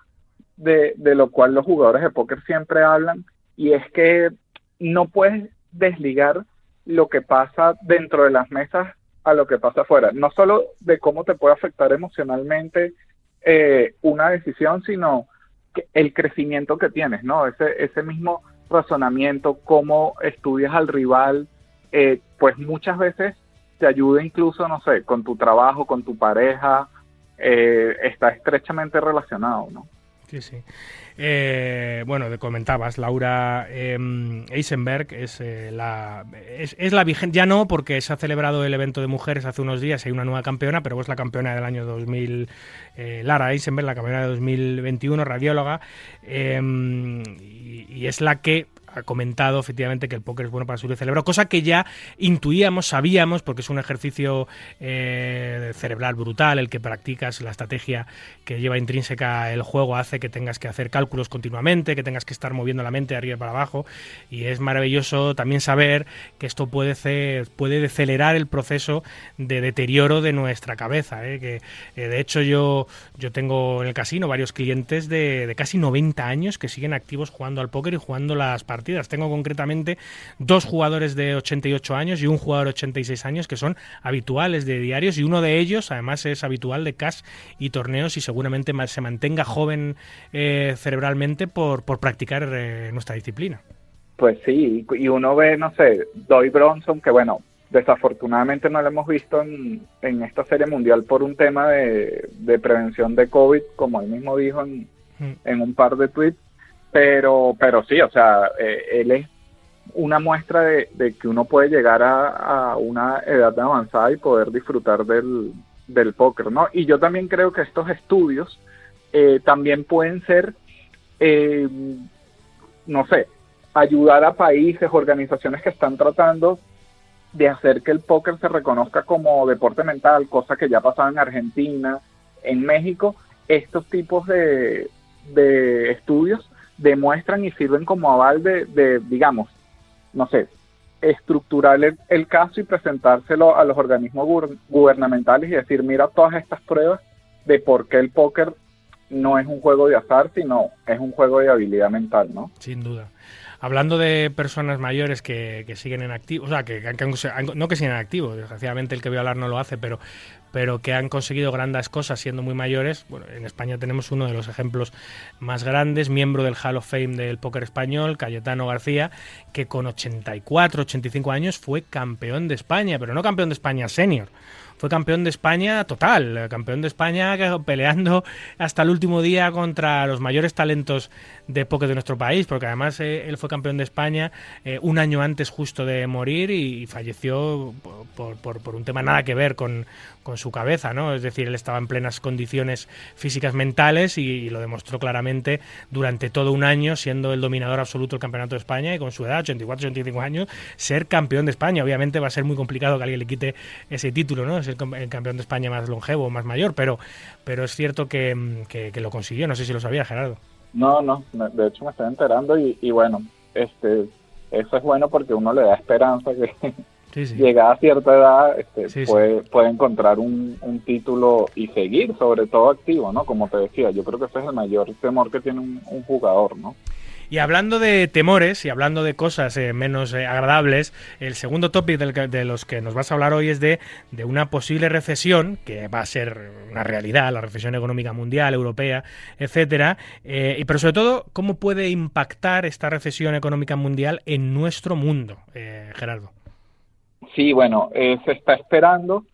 de, de lo cual los jugadores de póker siempre hablan y es que no puedes desligar lo que pasa dentro de las mesas a lo que pasa afuera. No solo de cómo te puede afectar emocionalmente eh, una decisión, sino que el crecimiento que tienes, ¿no? Ese, ese mismo razonamiento, cómo estudias al rival, eh, pues muchas veces te ayuda incluso, no sé, con tu trabajo, con tu pareja, eh, está estrechamente relacionado, ¿no? Sí, sí. Eh, bueno, te comentabas, Laura em, Eisenberg es, eh, la, es, la vigente, ya no porque se ha celebrado el evento de mujeres hace unos días, hay una nueva campeona, pero es la campeona del año 2000, Lara Eisenberg, la campeona de 2021, radióloga, em, y es la que ha comentado efectivamente que el póker es bueno para su cerebro, cosa que ya intuíamos, sabíamos, porque es un ejercicio eh, cerebral brutal, el que practicas, la estrategia que lleva intrínseca el juego hace que tengas que hacer cálculos continuamente, que tengas que estar moviendo la mente de arriba para abajo, y es maravilloso también saber que esto puede, puede acelerar el proceso de deterioro de nuestra cabeza, ¿eh? que eh, de hecho yo, yo tengo en el casino varios clientes de, de casi 90 años que siguen activos jugando al póker y jugando las partidas tengo concretamente dos jugadores de 88 años y un jugador de 86 años que son habituales de diarios y uno de ellos además es habitual de cash y torneos y seguramente se mantenga joven eh, cerebralmente por, por practicar eh, nuestra disciplina. Pues sí, y uno ve, no sé, Doy Bronson, que bueno, desafortunadamente no lo hemos visto en, en esta serie mundial por un tema de, de, prevención de COVID, como él mismo dijo en, mm. en un par de tweets, pero, pero sí, o sea, eh, él es una muestra de, que uno puede llegar a, una edad avanzada y poder disfrutar del, del póker, ¿no? Y yo también creo que estos estudios eh, también pueden ser, eh, no sé, ayudar a países, organizaciones que están tratando de hacer que el póker se reconozca como deporte mental, cosa que ya pasaba en Argentina, en México, estos tipos de, de estudios demuestran y sirven como aval de, digamos, no sé, estructurar el, caso y presentárselo a los organismos gubernamentales y decir, mira todas estas pruebas de por qué el póker no es un juego de azar, sino es un juego de habilidad mental, ¿no? Sin duda. Hablando de personas mayores que, siguen en activo, o sea, que, no que siguen en activo, desgraciadamente el que voy a hablar no lo hace, pero pero que han conseguido grandes cosas siendo muy mayores. Bueno, en España tenemos uno de los ejemplos más grandes, miembro del Hall of Fame del póker español, Cayetano García, que con 84, 85 años fue campeón de España, pero no campeón de España senior fue campeón de España total, campeón de España peleando hasta el último día contra los mayores talentos de póker de nuestro país, porque además eh, él fue campeón de España eh, un año antes justo de morir y, falleció por, por, un tema nada que ver con, con, su cabeza, ¿no? Es decir, él estaba en plenas condiciones físicas mentales y, lo demostró claramente durante todo un año, siendo el dominador absoluto del Campeonato de España y con su edad, 84, 85 años, ser campeón de España. Obviamente va a ser muy complicado que alguien le quite ese título, ¿no? Es el, campeón de España más longevo, más mayor, pero, pero es cierto que, que lo consiguió. No sé si lo sabía, Gerardo. No, no, de hecho me estoy enterando y, y bueno, este, eso es bueno porque uno le da esperanza que llegada a cierta edad este, puede, puede encontrar un, un, título y seguir sobre todo activo, ¿no? Como te decía, yo creo que ese es el mayor temor que tiene un, un jugador, ¿no? Y hablando de temores y hablando de cosas eh, menos eh, agradables, el segundo topic del, de los que nos vas a hablar hoy es de, de, una posible recesión, que va a ser una realidad, la recesión económica mundial, europea, etcétera, eh, pero sobre todo, cómo puede impactar esta recesión económica mundial en nuestro mundo, Gerardo. Sí, bueno, se está esperando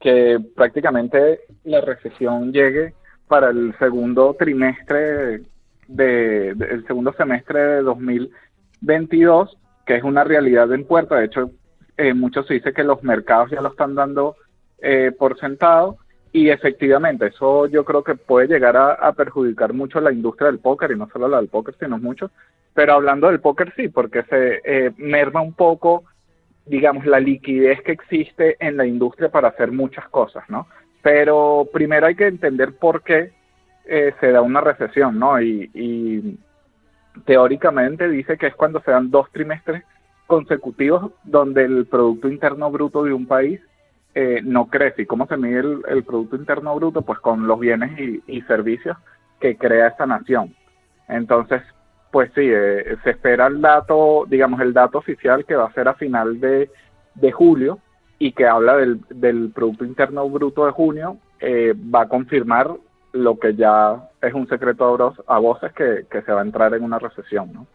que prácticamente la recesión llegue para el segundo trimestre de, el segundo semestre de 2022, que es una realidad en puerta. De hecho, eh, mucho se dice que los mercados ya lo están dando eh, por sentado y efectivamente eso yo creo que puede llegar a, perjudicar mucho la industria del póker y no solo la del póker, sino mucho. Pero hablando del póker sí, porque se eh, merma un poco, digamos, la liquidez que existe en la industria para hacer muchas cosas, ¿no? Pero primero hay que entender por qué eh, se da una recesión, ¿no? Y, teóricamente dice que es cuando se dan dos trimestres consecutivos donde el Producto Interno Bruto de un país eh, no crece. ¿Y cómo se mide el, Producto Interno Bruto? Pues con los bienes y, servicios que crea esa nación. Entonces, pues sí, eh, se espera el dato, digamos, el dato oficial que va a ser a final de, julio y que habla del, del Producto Interno Bruto de junio, va a confirmar lo que ya es un secreto a voces que, que se va a entrar en una recesión, ¿no?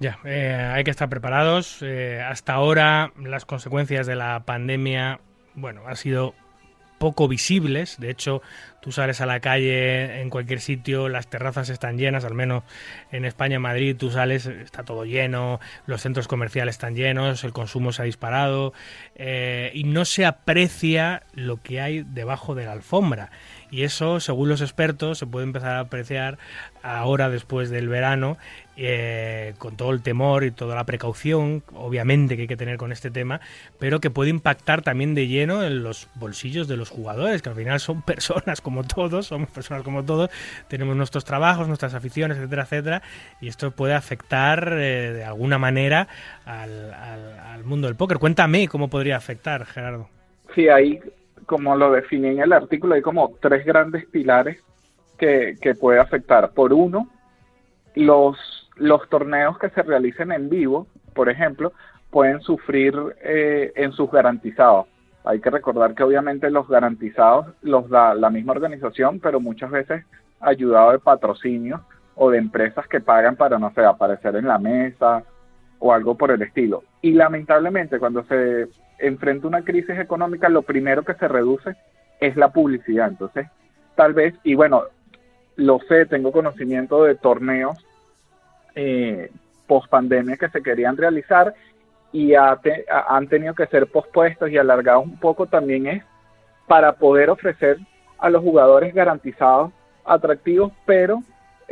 Ya, eh, hay que estar preparados. Eh, hasta ahora las consecuencias de la pandemia, bueno, han sido poco visibles. De hecho, tú sales a la calle en cualquier sitio, las terrazas están llenas, al menos en España, Madrid, tú sales, está todo lleno, los centros comerciales están llenos, el consumo se ha disparado eh, y no se aprecia lo que hay debajo de la alfombra. Y eso, según los expertos, se puede empezar a apreciar ahora después del verano, eh, con todo el temor y toda la precaución, obviamente que hay que tener con este tema, pero que puede impactar también de lleno en los bolsillos de los jugadores, que al final son personas como todos, somos personas como todos, tenemos nuestros trabajos, nuestras aficiones, etcétera, etcétera, y esto puede afectar eh, de alguna manera al, al mundo del póker. Cuéntame cómo podría afectar, Gerardo. Sí, ahí como lo definí en el artículo, hay como tres grandes pilares que, que puede afectar. Por uno, los, los torneos que se realicen en vivo, por ejemplo, pueden sufrir eh, en sus garantizados. Hay que recordar que obviamente los garantizados los da la misma organización, pero muchas veces ayudado de patrocinio o de empresas que pagan para, no sé, aparecer en la mesa o algo por el estilo. Y lamentablemente cuando se enfrenta una crisis económica, lo primero que se reduce es la publicidad. Entonces, tal vez, y bueno, lo sé, tengo conocimiento de torneos eh, post pandemia que se querían realizar y han tenido que ser pospuestos y alargados un poco también es para poder ofrecer a los jugadores garantizados atractivos, pero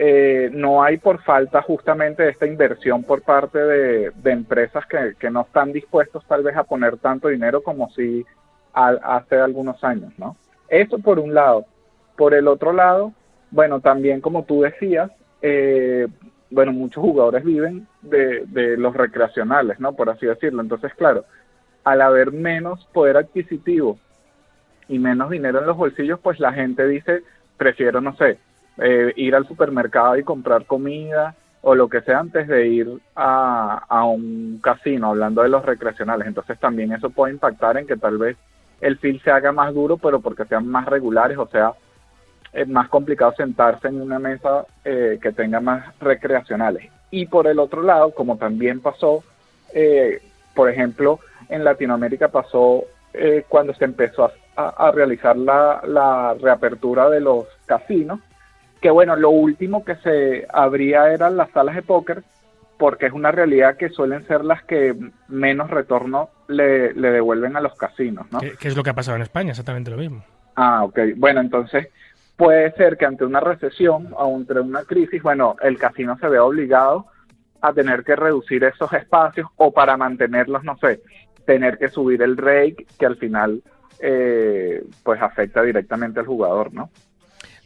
eh, no hay por falta justamente de esta inversión por parte de, empresas que, no están dispuestos tal vez a poner tanto dinero como si hace algunos años, ¿no? Eso por un lado. Por el otro lado, bueno, también como tú decías, eh, bueno, muchos jugadores viven de, de los recreacionales, ¿no? Por así decirlo. Entonces, claro, al haber menos poder adquisitivo y menos dinero en los bolsillos, pues la gente dice, prefiero, no sé, eh, ir al supermercado y comprar comida o lo que sea antes de ir a, a un casino, hablando de los recreacionales. Entonces también eso puede impactar en que tal vez el feel se haga más duro, pero porque sean más regulares, o sea, es más complicado sentarse en una mesa eh, que tenga más recreacionales. Y por el otro lado, como también pasó, eh, por ejemplo, en Latinoamérica pasó eh, cuando se empezó a, a realizar la, la, reapertura de los casinos, que bueno, lo último que se abría eran las salas de póker, porque es una realidad que suelen ser las que menos retorno le, le devuelven a los casinos, ¿no? ¿Qué, ¿Qué, es lo que ha pasado en España? Exactamente lo mismo. Ah, ok. Bueno, entonces puede ser que ante una recesión o ante una crisis, bueno, el casino se vea obligado a tener que reducir esos espacios o para mantenerlos, no sé, tener que subir el rake que al final eh, pues afecta directamente al jugador, ¿no?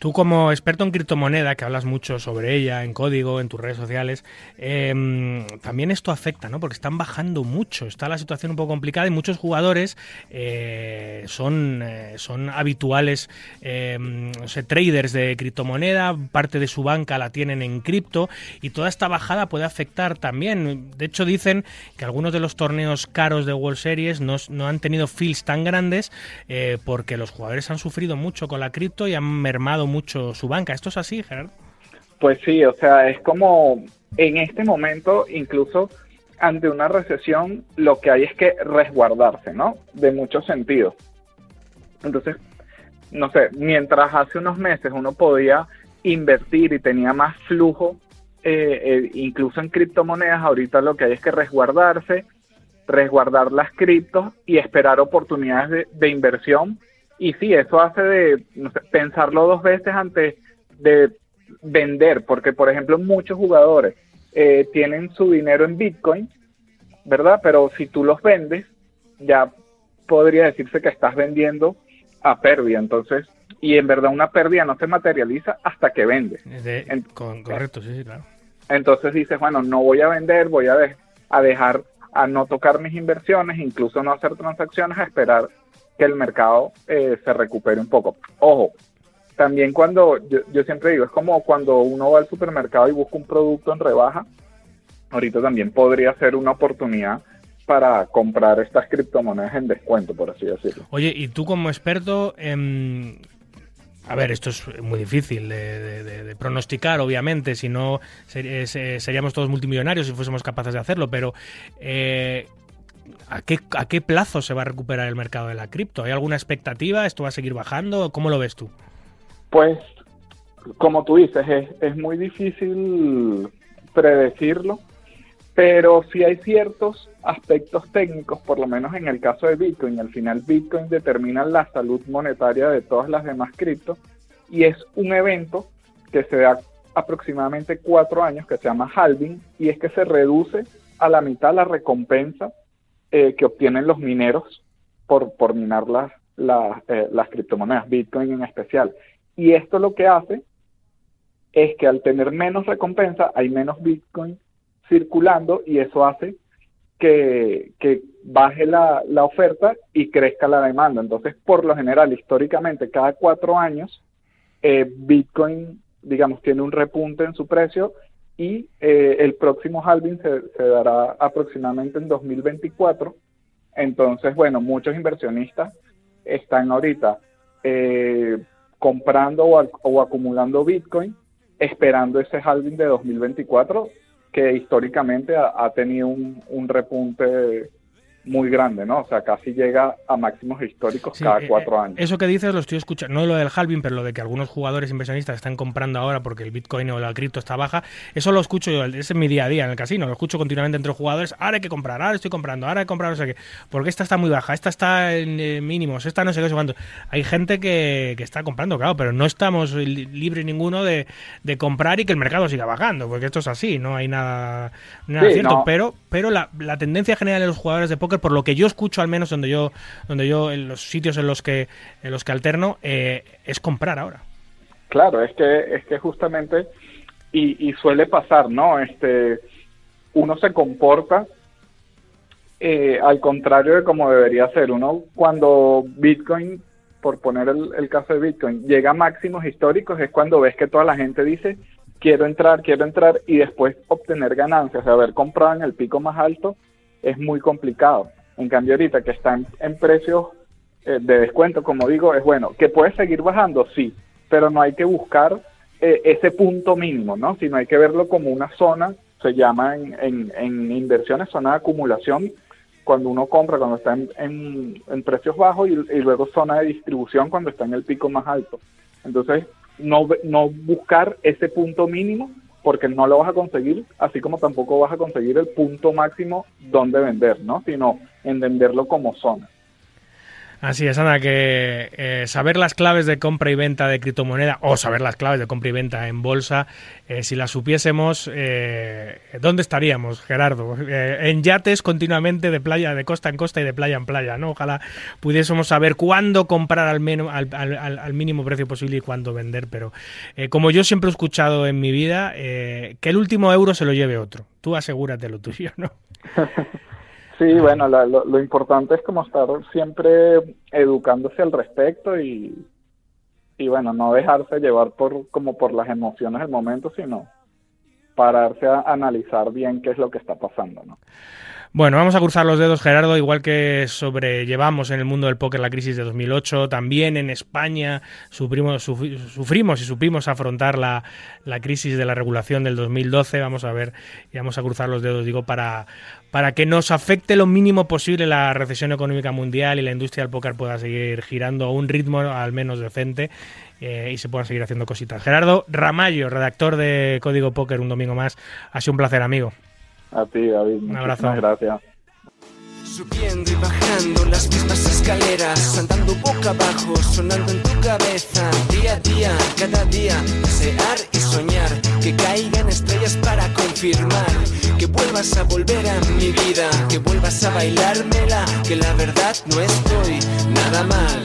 Tú como experto en criptomoneda, que hablas mucho sobre ella, en código, en tus redes sociales, eh, también esto afecta, ¿no? Porque están bajando mucho, está la situación un poco complicada y muchos jugadores eh, son, eh, son habituales no sé, traders de criptomoneda, parte de su banca la tienen en cripto y toda esta bajada puede afectar también. De hecho, dicen que algunos de los torneos caros de World Series no, no han tenido feels tan grandes porque los jugadores han sufrido mucho con la cripto y han mermado mucho su banca. ¿Esto es así, Gerardo? Pues sí, o sea, es como en este momento, incluso ante una recesión, lo que hay es que resguardarse, ¿no? De muchos sentidos. Entonces, no sé, mientras hace unos meses uno podía invertir y tenía más flujo, eh, eh, incluso en criptomonedas, ahorita lo que hay es que resguardarse, resguardar las criptos y esperar oportunidades de, de inversión y sí, eso hace de no sé, pensarlo dos veces antes de vender, porque por ejemplo muchos jugadores eh, tienen su dinero en Bitcoin, ¿verdad? Pero si tú los vendes, ya podría decirse que estás vendiendo a pérdida, entonces, y en verdad una pérdida no se materializa hasta que vendes. De, en, con, correcto, sí, sí, claro. Entonces dices, bueno, no voy a vender, voy a, de, a dejar, a no tocar mis inversiones, incluso no hacer transacciones, a esperar que el mercado eh, se recupere un poco. Ojo, también cuando, yo, siempre digo, es como cuando uno va al supermercado y busca un producto en rebaja, ahorita también podría ser una oportunidad para comprar estas criptomonedas en descuento, por así decirlo. Oye, y tú como experto, eh, a ver, esto es muy difícil de, pronosticar, obviamente, si no ser, seríamos todos multimillonarios si fuésemos capaces de hacerlo, pero eh, ¿A qué, ¿A qué plazo se va a recuperar el mercado de la cripto? ¿Hay alguna expectativa? ¿Esto va a seguir bajando? ¿Cómo lo ves tú? Pues, como tú dices, es, es muy difícil predecirlo, pero sí hay ciertos aspectos técnicos, por lo menos en el caso de Bitcoin. Al final, Bitcoin determina la salud monetaria de todas las demás criptos y es un evento que se da aproximadamente cuatro años, que se llama halving, y es que se reduce a la mitad la recompensa eh, que obtienen los mineros por, por minar las, las, eh, las criptomonedas, Bitcoin en especial. Y esto lo que hace es que al tener menos recompensa hay menos Bitcoin circulando y eso hace que, que baje la, la, oferta y crezca la demanda. Entonces, por lo general, históricamente, cada cuatro años, eh, Bitcoin, digamos, tiene un repunte en su precio y eh, el próximo halving se, se, dará aproximadamente en 2024. Entonces, bueno, muchos inversionistas están ahorita eh, comprando o, acumulando Bitcoin, esperando ese halving de 2024, que históricamente ha, tenido un repunte muy grande, ¿no? O sea, casi llega a máximos históricos sí, cada cuatro años. Eso que dices lo estoy escuchando, no lo del halving, pero lo de que algunos jugadores inversionistas están comprando ahora porque el Bitcoin o la cripto está baja, eso lo escucho yo, ese es mi día a día en el casino, lo escucho continuamente entre jugadores, ahora hay que comprar, ahora estoy comprando, ahora hay que comprar, no sé qué, porque esta está muy baja, esta está en eh, mínimos, esta no sé qué, sé cuánto. Hay gente que, que, está comprando, claro, pero no estamos libres ninguno de, de, comprar y que el mercado siga bajando, porque esto es así, no hay nada, nada sí, cierto, no. pero, pero la, la tendencia general de los jugadores de por lo que yo escucho al menos donde yo donde yo en los sitios en los que en los que alterno eh, es comprar ahora. Claro es que es que justamente y, suele pasar no este uno se comporta eh, al contrario de como debería ser. Uno cuando Bitcoin por poner el, el caso de Bitcoin llega a máximos históricos es cuando ves que toda la gente dice quiero entrar, quiero entrar y después obtener ganancias, haber comprado en el pico más alto es muy complicado. En cambio, ahorita que están en precios eh, de descuento, como digo, es bueno. ¿Que puede seguir bajando? Sí, pero no hay que buscar eh, ese punto mínimo, ¿no? Sino hay que verlo como una zona, se llama en, en, en inversiones zona de acumulación, cuando uno compra, cuando está en, en, en precios bajos y, y, luego zona de distribución cuando está en el pico más alto. Entonces, no, no buscar ese punto mínimo porque no lo vas a conseguir, así como tampoco vas a conseguir el punto máximo donde vender, ¿no? Sino en venderlo como zona. Así es, Ana, que eh, saber las claves de compra y venta de criptomoneda o saber las claves de compra y venta en bolsa, eh, si las supiésemos, eh, ¿dónde estaríamos, Gerardo? En yates continuamente de playa, de costa en costa y de playa en playa, ¿no? Ojalá pudiésemos saber cuándo comprar al, menos, al, al, al mínimo precio posible y cuándo vender, pero como yo siempre he escuchado en mi vida, que el último euro se lo lleve otro. Tú asegúrate lo tuyo, ¿no? Sí, bueno, la, lo, lo, importante es como estar siempre educándose al respecto y, y bueno, no dejarse llevar por como por las emociones del momento, sino pararse a analizar bien qué es lo que está pasando, ¿no? Bueno, vamos a cruzar los dedos, Gerardo, igual que sobrellevamos en el mundo del póker la crisis de 2008, también en España sufrimos, sufrimos y supimos afrontar la, la, crisis de la regulación del 2012. Vamos a ver y vamos a cruzar los dedos, digo, para, que nos afecte lo mínimo posible la recesión económica mundial y la industria del póker pueda seguir girando a un ritmo al menos decente eh, y se puedan seguir haciendo cositas. Gerardo Ramallo, redactor de Código Póker, un domingo más. Ha sido un placer, amigo. A ti, David. Un abrazo. Gracias. Subiendo y bajando las mismas escaleras, andando boca abajo, sonando en tu cabeza, día a día, cada día, desear y soñar, que caigan estrellas para confirmar, que vuelvas a volver a mi vida, que vuelvas a bailármela, que la verdad no estoy nada mal.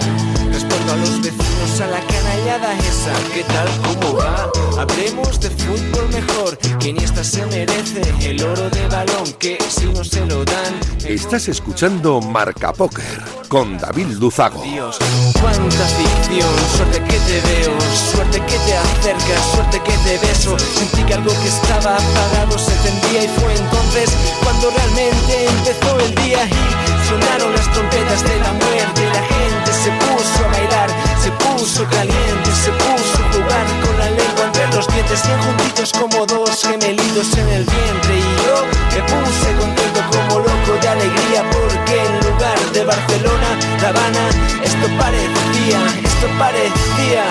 Respondo a los vecinos a la canallada esa, ¿qué tal cómo va? Hablemos de fútbol mejor, que ni esta se merece el oro de balón, que si no se lo dan... Estás escuchando Marca Póker con David Luzago. Dios, cuánta ficción, suerte que te veo, suerte que te acercas, suerte que te beso. Sentí que algo que estaba apagado se encendía y fue entonces cuando realmente empezó el día y sonaron las trompetas de la muerte. La gente se puso a bailar, se puso caliente, se puso a jugar con la lengua entre los dientes, bien juntitos como dos gemelitos en el vientre. Y yo me puse contento como loco de alegría porque en lugar de Barcelona, La Habana, esto parecía, esto parecía.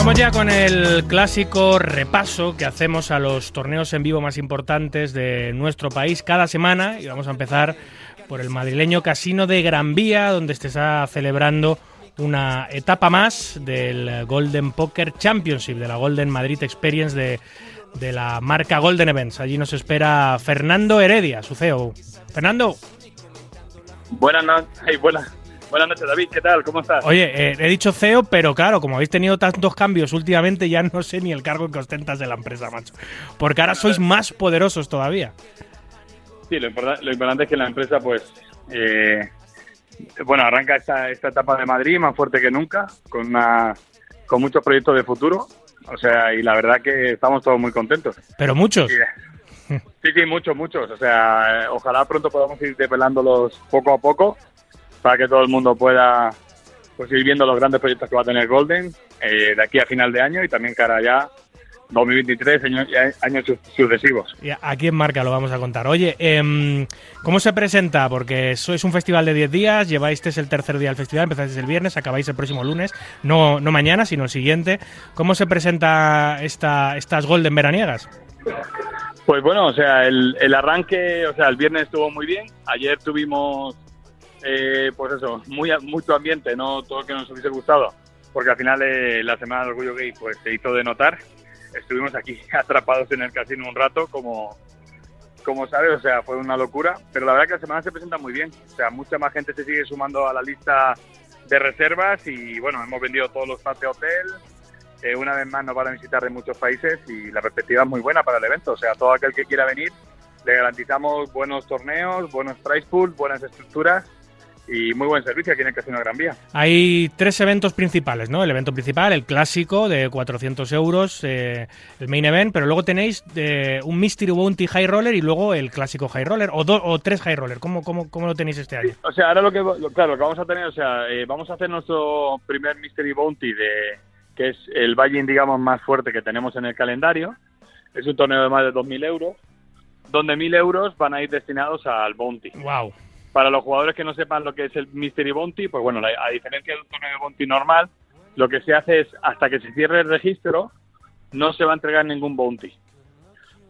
Vamos ya con el clásico repaso que hacemos a los torneos en vivo más importantes de nuestro país cada semana y vamos a empezar por el madrileño Casino de Gran Vía donde se está celebrando una etapa más del Golden Poker Championship, de la Golden Madrid Experience de, de la marca Golden Events. Allí nos espera Fernando Heredia, su CEO. Fernando. Buenas noches, buenas, buenas noches David, ¿qué tal? ¿Cómo estás? Oye, eh, he dicho CEO, pero claro, como habéis tenido tantos cambios últimamente, ya no sé ni el cargo que ostentas de la empresa, macho. Porque ahora sois más poderosos todavía. Sí, lo, importante, lo importante es que la empresa, pues, eh, bueno, arranca esta, esta etapa de Madrid más fuerte que nunca, con, una, con muchos proyectos de futuro. O sea, y la verdad que estamos todos muy contentos. Pero muchos. Sí, sí, muchos, muchos. O sea, ojalá pronto podamos ir desvelándolos poco a poco para que todo el mundo pueda pues, ir viendo los grandes proyectos que va a tener Golden eh, de aquí a final de año y también cara ya 2023, años, años sucesivos. Y aquí en Marca lo vamos a contar. Oye, eh, ¿cómo se presenta? Porque eso es un festival de 10 días, lleváis el tercer día del festival, empezáis el viernes, acabáis el próximo lunes, no, no mañana, sino el siguiente. ¿Cómo se presenta esta, estas Golden veraniegas? Pues bueno, o sea, el, el arranque, o sea, el viernes estuvo muy bien, ayer tuvimos, eh, pues eso, muy, mucho ambiente, no todo lo que nos hubiese gustado, porque al final eh, la Semana del Orgullo Gay pues se hizo de notar estuvimos aquí atrapados en el casino un rato, como, como sabes, o sea, fue una locura. Pero la verdad que la semana se presenta muy bien. O sea, mucha más gente se sigue sumando a la lista de reservas y bueno, hemos vendido todos los pases de hotel. eh, una vez más nos van a visitar de muchos países y la perspectiva es muy buena para el evento. O sea, todo aquel que quiera venir, le garantizamos buenos torneos, buenos prize pools, buenas estructuras y muy buen servicio aquí en el Casino Gran Vía. Hay tres eventos principales, ¿no? El evento principal, el clásico de 400 euros, eh, el main event, pero luego tenéis eh, un Mystery Bounty High Roller y luego el clásico High Roller, o, dos o tres High Roller. ¿Cómo, cómo, ¿Cómo lo tenéis este año? O sea, ahora lo que, lo- claro, lo que vamos a tener, o sea, eh, vamos a hacer nuestro primer Mystery Bounty de que es el buy digamos, más fuerte que tenemos en el calendario. Es un torneo de más de 2.000 euros, donde 1.000 euros van a ir destinados al Bounty. Wow. Para los jugadores que no sepan lo que es el Mystery Bounty, pues bueno, a diferencia de un torneo de Bounty normal, lo que se hace es, hasta que se cierre el registro, no se va a entregar ningún Bounty.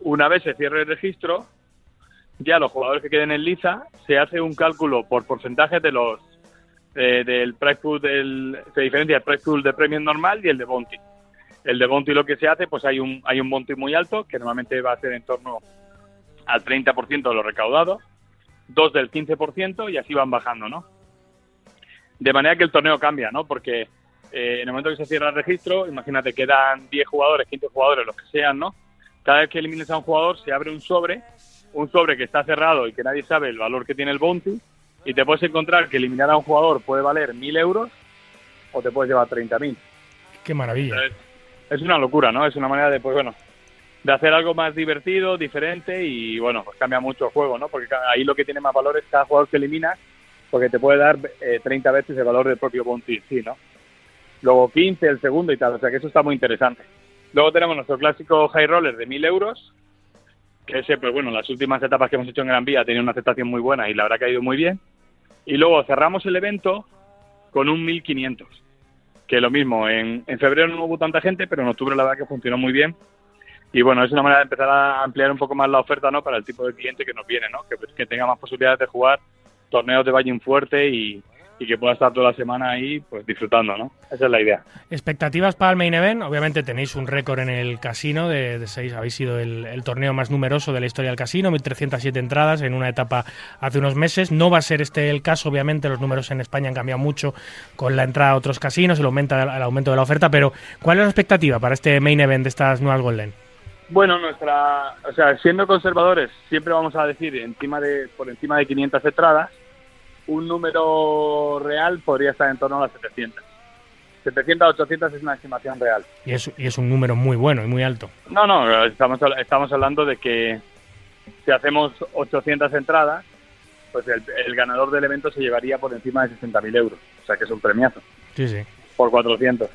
Una vez se cierre el registro, ya los jugadores que queden en liza, se hace un cálculo por porcentajes de los eh, del price pool del se diferencia el price pool de premium normal y el de bounty. El de bounty lo que se hace, pues hay un hay un bounty muy alto que normalmente va a ser en torno al 30% de lo recaudado, dos del 15% y así van bajando, ¿no? De manera que el torneo cambia, ¿no? Porque eh, en el momento que se cierra el registro, imagínate, quedan 10 jugadores, 15 jugadores, los que sean, ¿no? Cada vez que elimines a un jugador se abre un sobre, un sobre que está cerrado y que nadie sabe el valor que tiene el bounty, y te puedes encontrar que eliminar a un jugador puede valer 1.000 euros o te puedes llevar 30.000. Qué maravilla. Es, es una locura, ¿no? Es una manera de, pues bueno, de hacer algo más divertido, diferente y, bueno, pues cambia mucho el juego, ¿no? Porque ahí lo que tiene más valor es cada jugador que eliminas, porque te puede dar eh, 30 veces el valor del propio bounty sí, ¿no? Luego 15 el segundo y tal, o sea que eso está muy interesante. Luego tenemos nuestro clásico high roller de 1.000 euros, que ese, pues bueno, las últimas etapas que hemos hecho en Gran Vía ha tenido una aceptación muy buena y la verdad que ha ido muy bien. Y luego cerramos el evento con un 1500, que lo mismo, en, en febrero no hubo tanta gente, pero en octubre la verdad que funcionó muy bien. Y bueno, es una manera de empezar a ampliar un poco más la oferta ¿no? para el tipo de cliente que nos viene, ¿no? que, que tenga más posibilidades de jugar torneos de Valle fuerte y, que pueda estar toda la semana ahí pues disfrutando, ¿no? Esa es la idea. Expectativas para el main event. Obviamente tenéis un récord en el casino de, seis. Habéis sido el, el torneo más numeroso de la historia del casino, 1.307 entradas en una etapa hace unos meses. No va a ser este el caso, obviamente. Los números en España han cambiado mucho con la entrada a otros casinos, el, aumenta, el aumento de la oferta. Pero, ¿cuál es la expectativa para este main event de estas nuevas Golden? Bueno, nuestra, o sea, siendo conservadores, siempre vamos a decir encima de, por encima de 500 entradas, un número real podría estar en torno a las 700. 700 a 800 es una estimación real. Y es, y es un número muy bueno y muy alto. No, no, estamos, estamos hablando de que si hacemos 800 entradas, pues el, el ganador del evento se llevaría por encima de 60.000 euros. O sea que es un premiazo Sí, sí. por 400.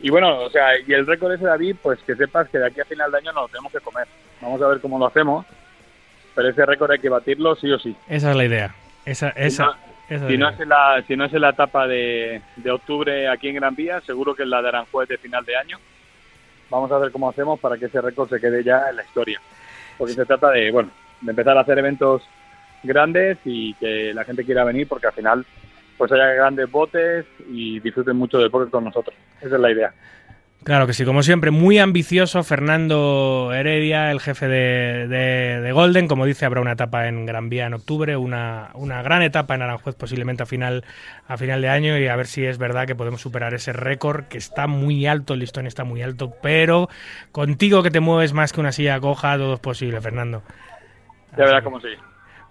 Y bueno, o sea, y el récord ese, David, pues que sepas que de aquí a final de año nos lo tenemos que comer. Vamos a ver cómo lo hacemos, pero ese récord hay que batirlo sí o sí. Esa es la idea. Esa, esa, Si es no, es en la, si no es en la etapa de, de octubre aquí en Gran Vía, seguro que en la de Aranjuez de final de año. Vamos a ver cómo hacemos para que ese récord se quede ya en la historia. Porque se trata de, bueno, de empezar a hacer eventos grandes y que la gente quiera venir porque al final pues haya grandes botes y disfruten mucho del póker con nosotros. Esa es la idea. Claro que sí, como siempre, muy ambicioso Fernando Heredia, el jefe de, de- de Golden. Como dice, habrá una etapa en Gran Vía en octubre, una, una gran etapa en Aranjuez posiblemente a final, a final de año y a ver si es verdad que podemos superar ese récord que está muy alto, el listón está muy alto, pero contigo que te mueves más que una silla coja, todo es posible, Fernando. Ya verás cómo sigue.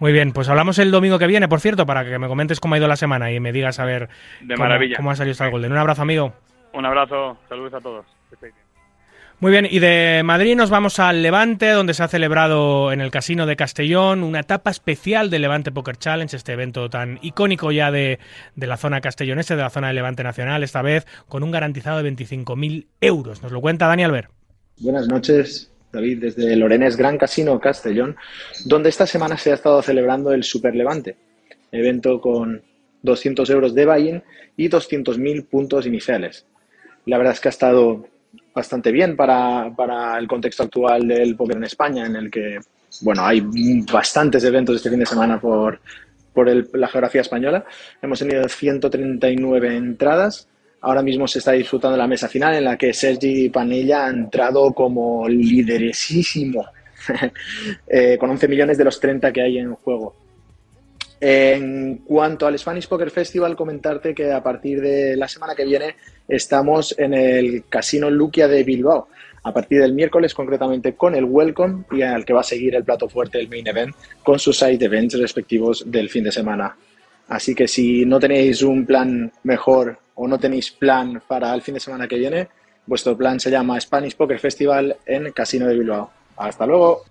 Muy bien, pues hablamos el domingo que viene, por cierto, para que me comentes cómo ha ido la semana y me digas a ver De cómo, maravilla. cómo ha salido esta Golden. Un abrazo, amigo. Un abrazo, saludos a todos. Muy bien, y de Madrid nos vamos al Levante, donde se ha celebrado en el Casino de Castellón una etapa especial del Levante Poker Challenge, este evento tan icónico ya de, de la zona castellonense, de la zona del Levante Nacional, esta vez con un garantizado de 25.000 euros. Nos lo cuenta Dani Albert. Buenas noches, David, desde Lorenes Gran Casino Castellón, donde esta semana se ha estado celebrando el Super Levante, evento con 200 euros de buy-in y 200.000 puntos iniciales. La verdad es que ha estado bastante bien para, para el contexto actual del póker en España, en el que, bueno, hay bastantes eventos este fin de semana por, por el- la geografía española. Hemos tenido 139 entradas. Ahora mismo se está disfrutando la mesa final en la que Sergi Panella ha entrado como lideresísimo, eh, con 11 millones de los 30 que hay en juego. En cuanto al Spanish Poker Festival, comentarte que a partir de la semana que viene estamos en el Casino Luquia de Bilbao. A partir del miércoles, concretamente con el Welcome y al que va a seguir el plato fuerte, el Main Event, con sus side events respectivos del fin de semana. Así que si no tenéis un plan mejor o no tenéis plan para el fin de semana que viene, vuestro plan se llama Spanish Poker Festival en Casino de Bilbao. Hasta luego.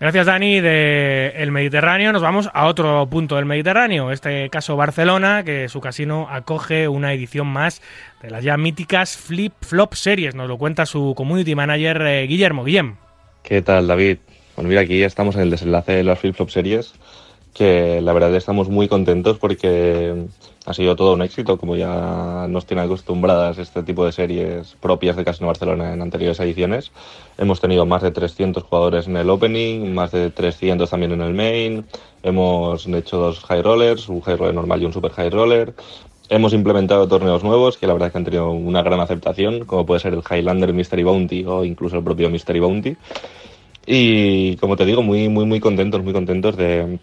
Gracias, Dani, del el Mediterráneo. Nos vamos a otro punto del Mediterráneo, este caso Barcelona, que su casino acoge una edición más de las ya míticas Flip Flop Series. Nos lo cuenta su community manager eh, Guillermo. Guillem. ¿Qué tal, David? Bueno, mira, aquí estamos en el desenlace de las Flip Flop Series, que la verdad estamos muy contentos porque ha sido todo un éxito, como ya nos tiene acostumbradas este tipo de series propias de Casino Barcelona en anteriores ediciones. Hemos tenido más de 300 jugadores en el opening, más de 300 también en el main. Hemos hecho dos high rollers, un high roller normal y un super high roller. Hemos implementado torneos nuevos que la verdad que han tenido una gran aceptación, como puede ser el Highlander Mystery Bounty o incluso el propio Mystery Bounty. Y como te digo, muy, muy, muy contentos, muy contentos de,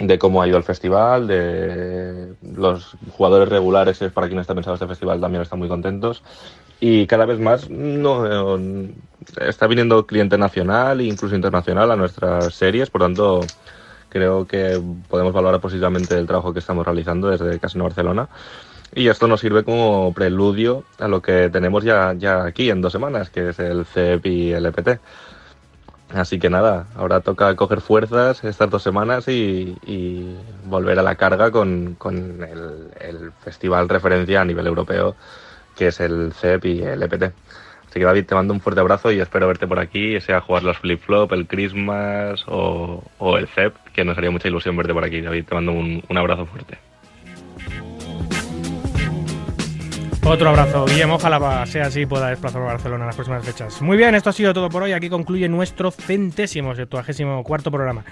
de cómo ha ido el festival, de los jugadores regulares, para quien está pensado este festival, también están muy contentos. Y cada vez más no, está viniendo cliente nacional e incluso internacional a nuestras series, por tanto creo que podemos valorar positivamente el trabajo que estamos realizando desde Casino Barcelona. Y esto nos sirve como preludio a lo que tenemos ya, ya aquí en dos semanas, que es el CEP y el EPT. Así que nada, ahora toca coger fuerzas estas dos semanas y, y volver a la carga con, con el, festival referencia a nivel europeo que es el CEP y el EPT. Así que David, te mando un fuerte abrazo y espero verte por aquí, sea jugar los flip-flop, el Christmas o, o, el CEP, que nos haría mucha ilusión verte por aquí. David, te mando un, un abrazo fuerte. Otro abrazo, Guillermo. Ojalá sea así pueda desplazar a Barcelona en las próximas fechas. Muy bien, esto ha sido todo por hoy. Aquí concluye nuestro centésimo, septuagésimo cuarto programa.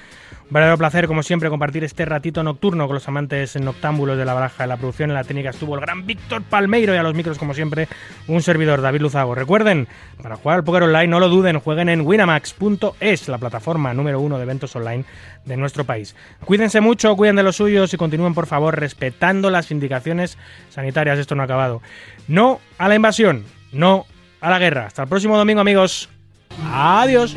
Un verdadero placer, como siempre, compartir este ratito nocturno con los amantes noctámbulos de la baraja. En la producción, en la técnica estuvo el gran Víctor Palmeiro y a los micros, como siempre, un servidor, David Luzago. Recuerden, para jugar al póker online, no lo duden, jueguen en winamax.es, la plataforma número uno de eventos online de nuestro país. Cuídense mucho, cuiden de los suyos y continúen, por favor, respetando las indicaciones sanitarias. Esto no ha acabado. No a la invasión, no a la guerra. Hasta el próximo domingo, amigos. Adiós.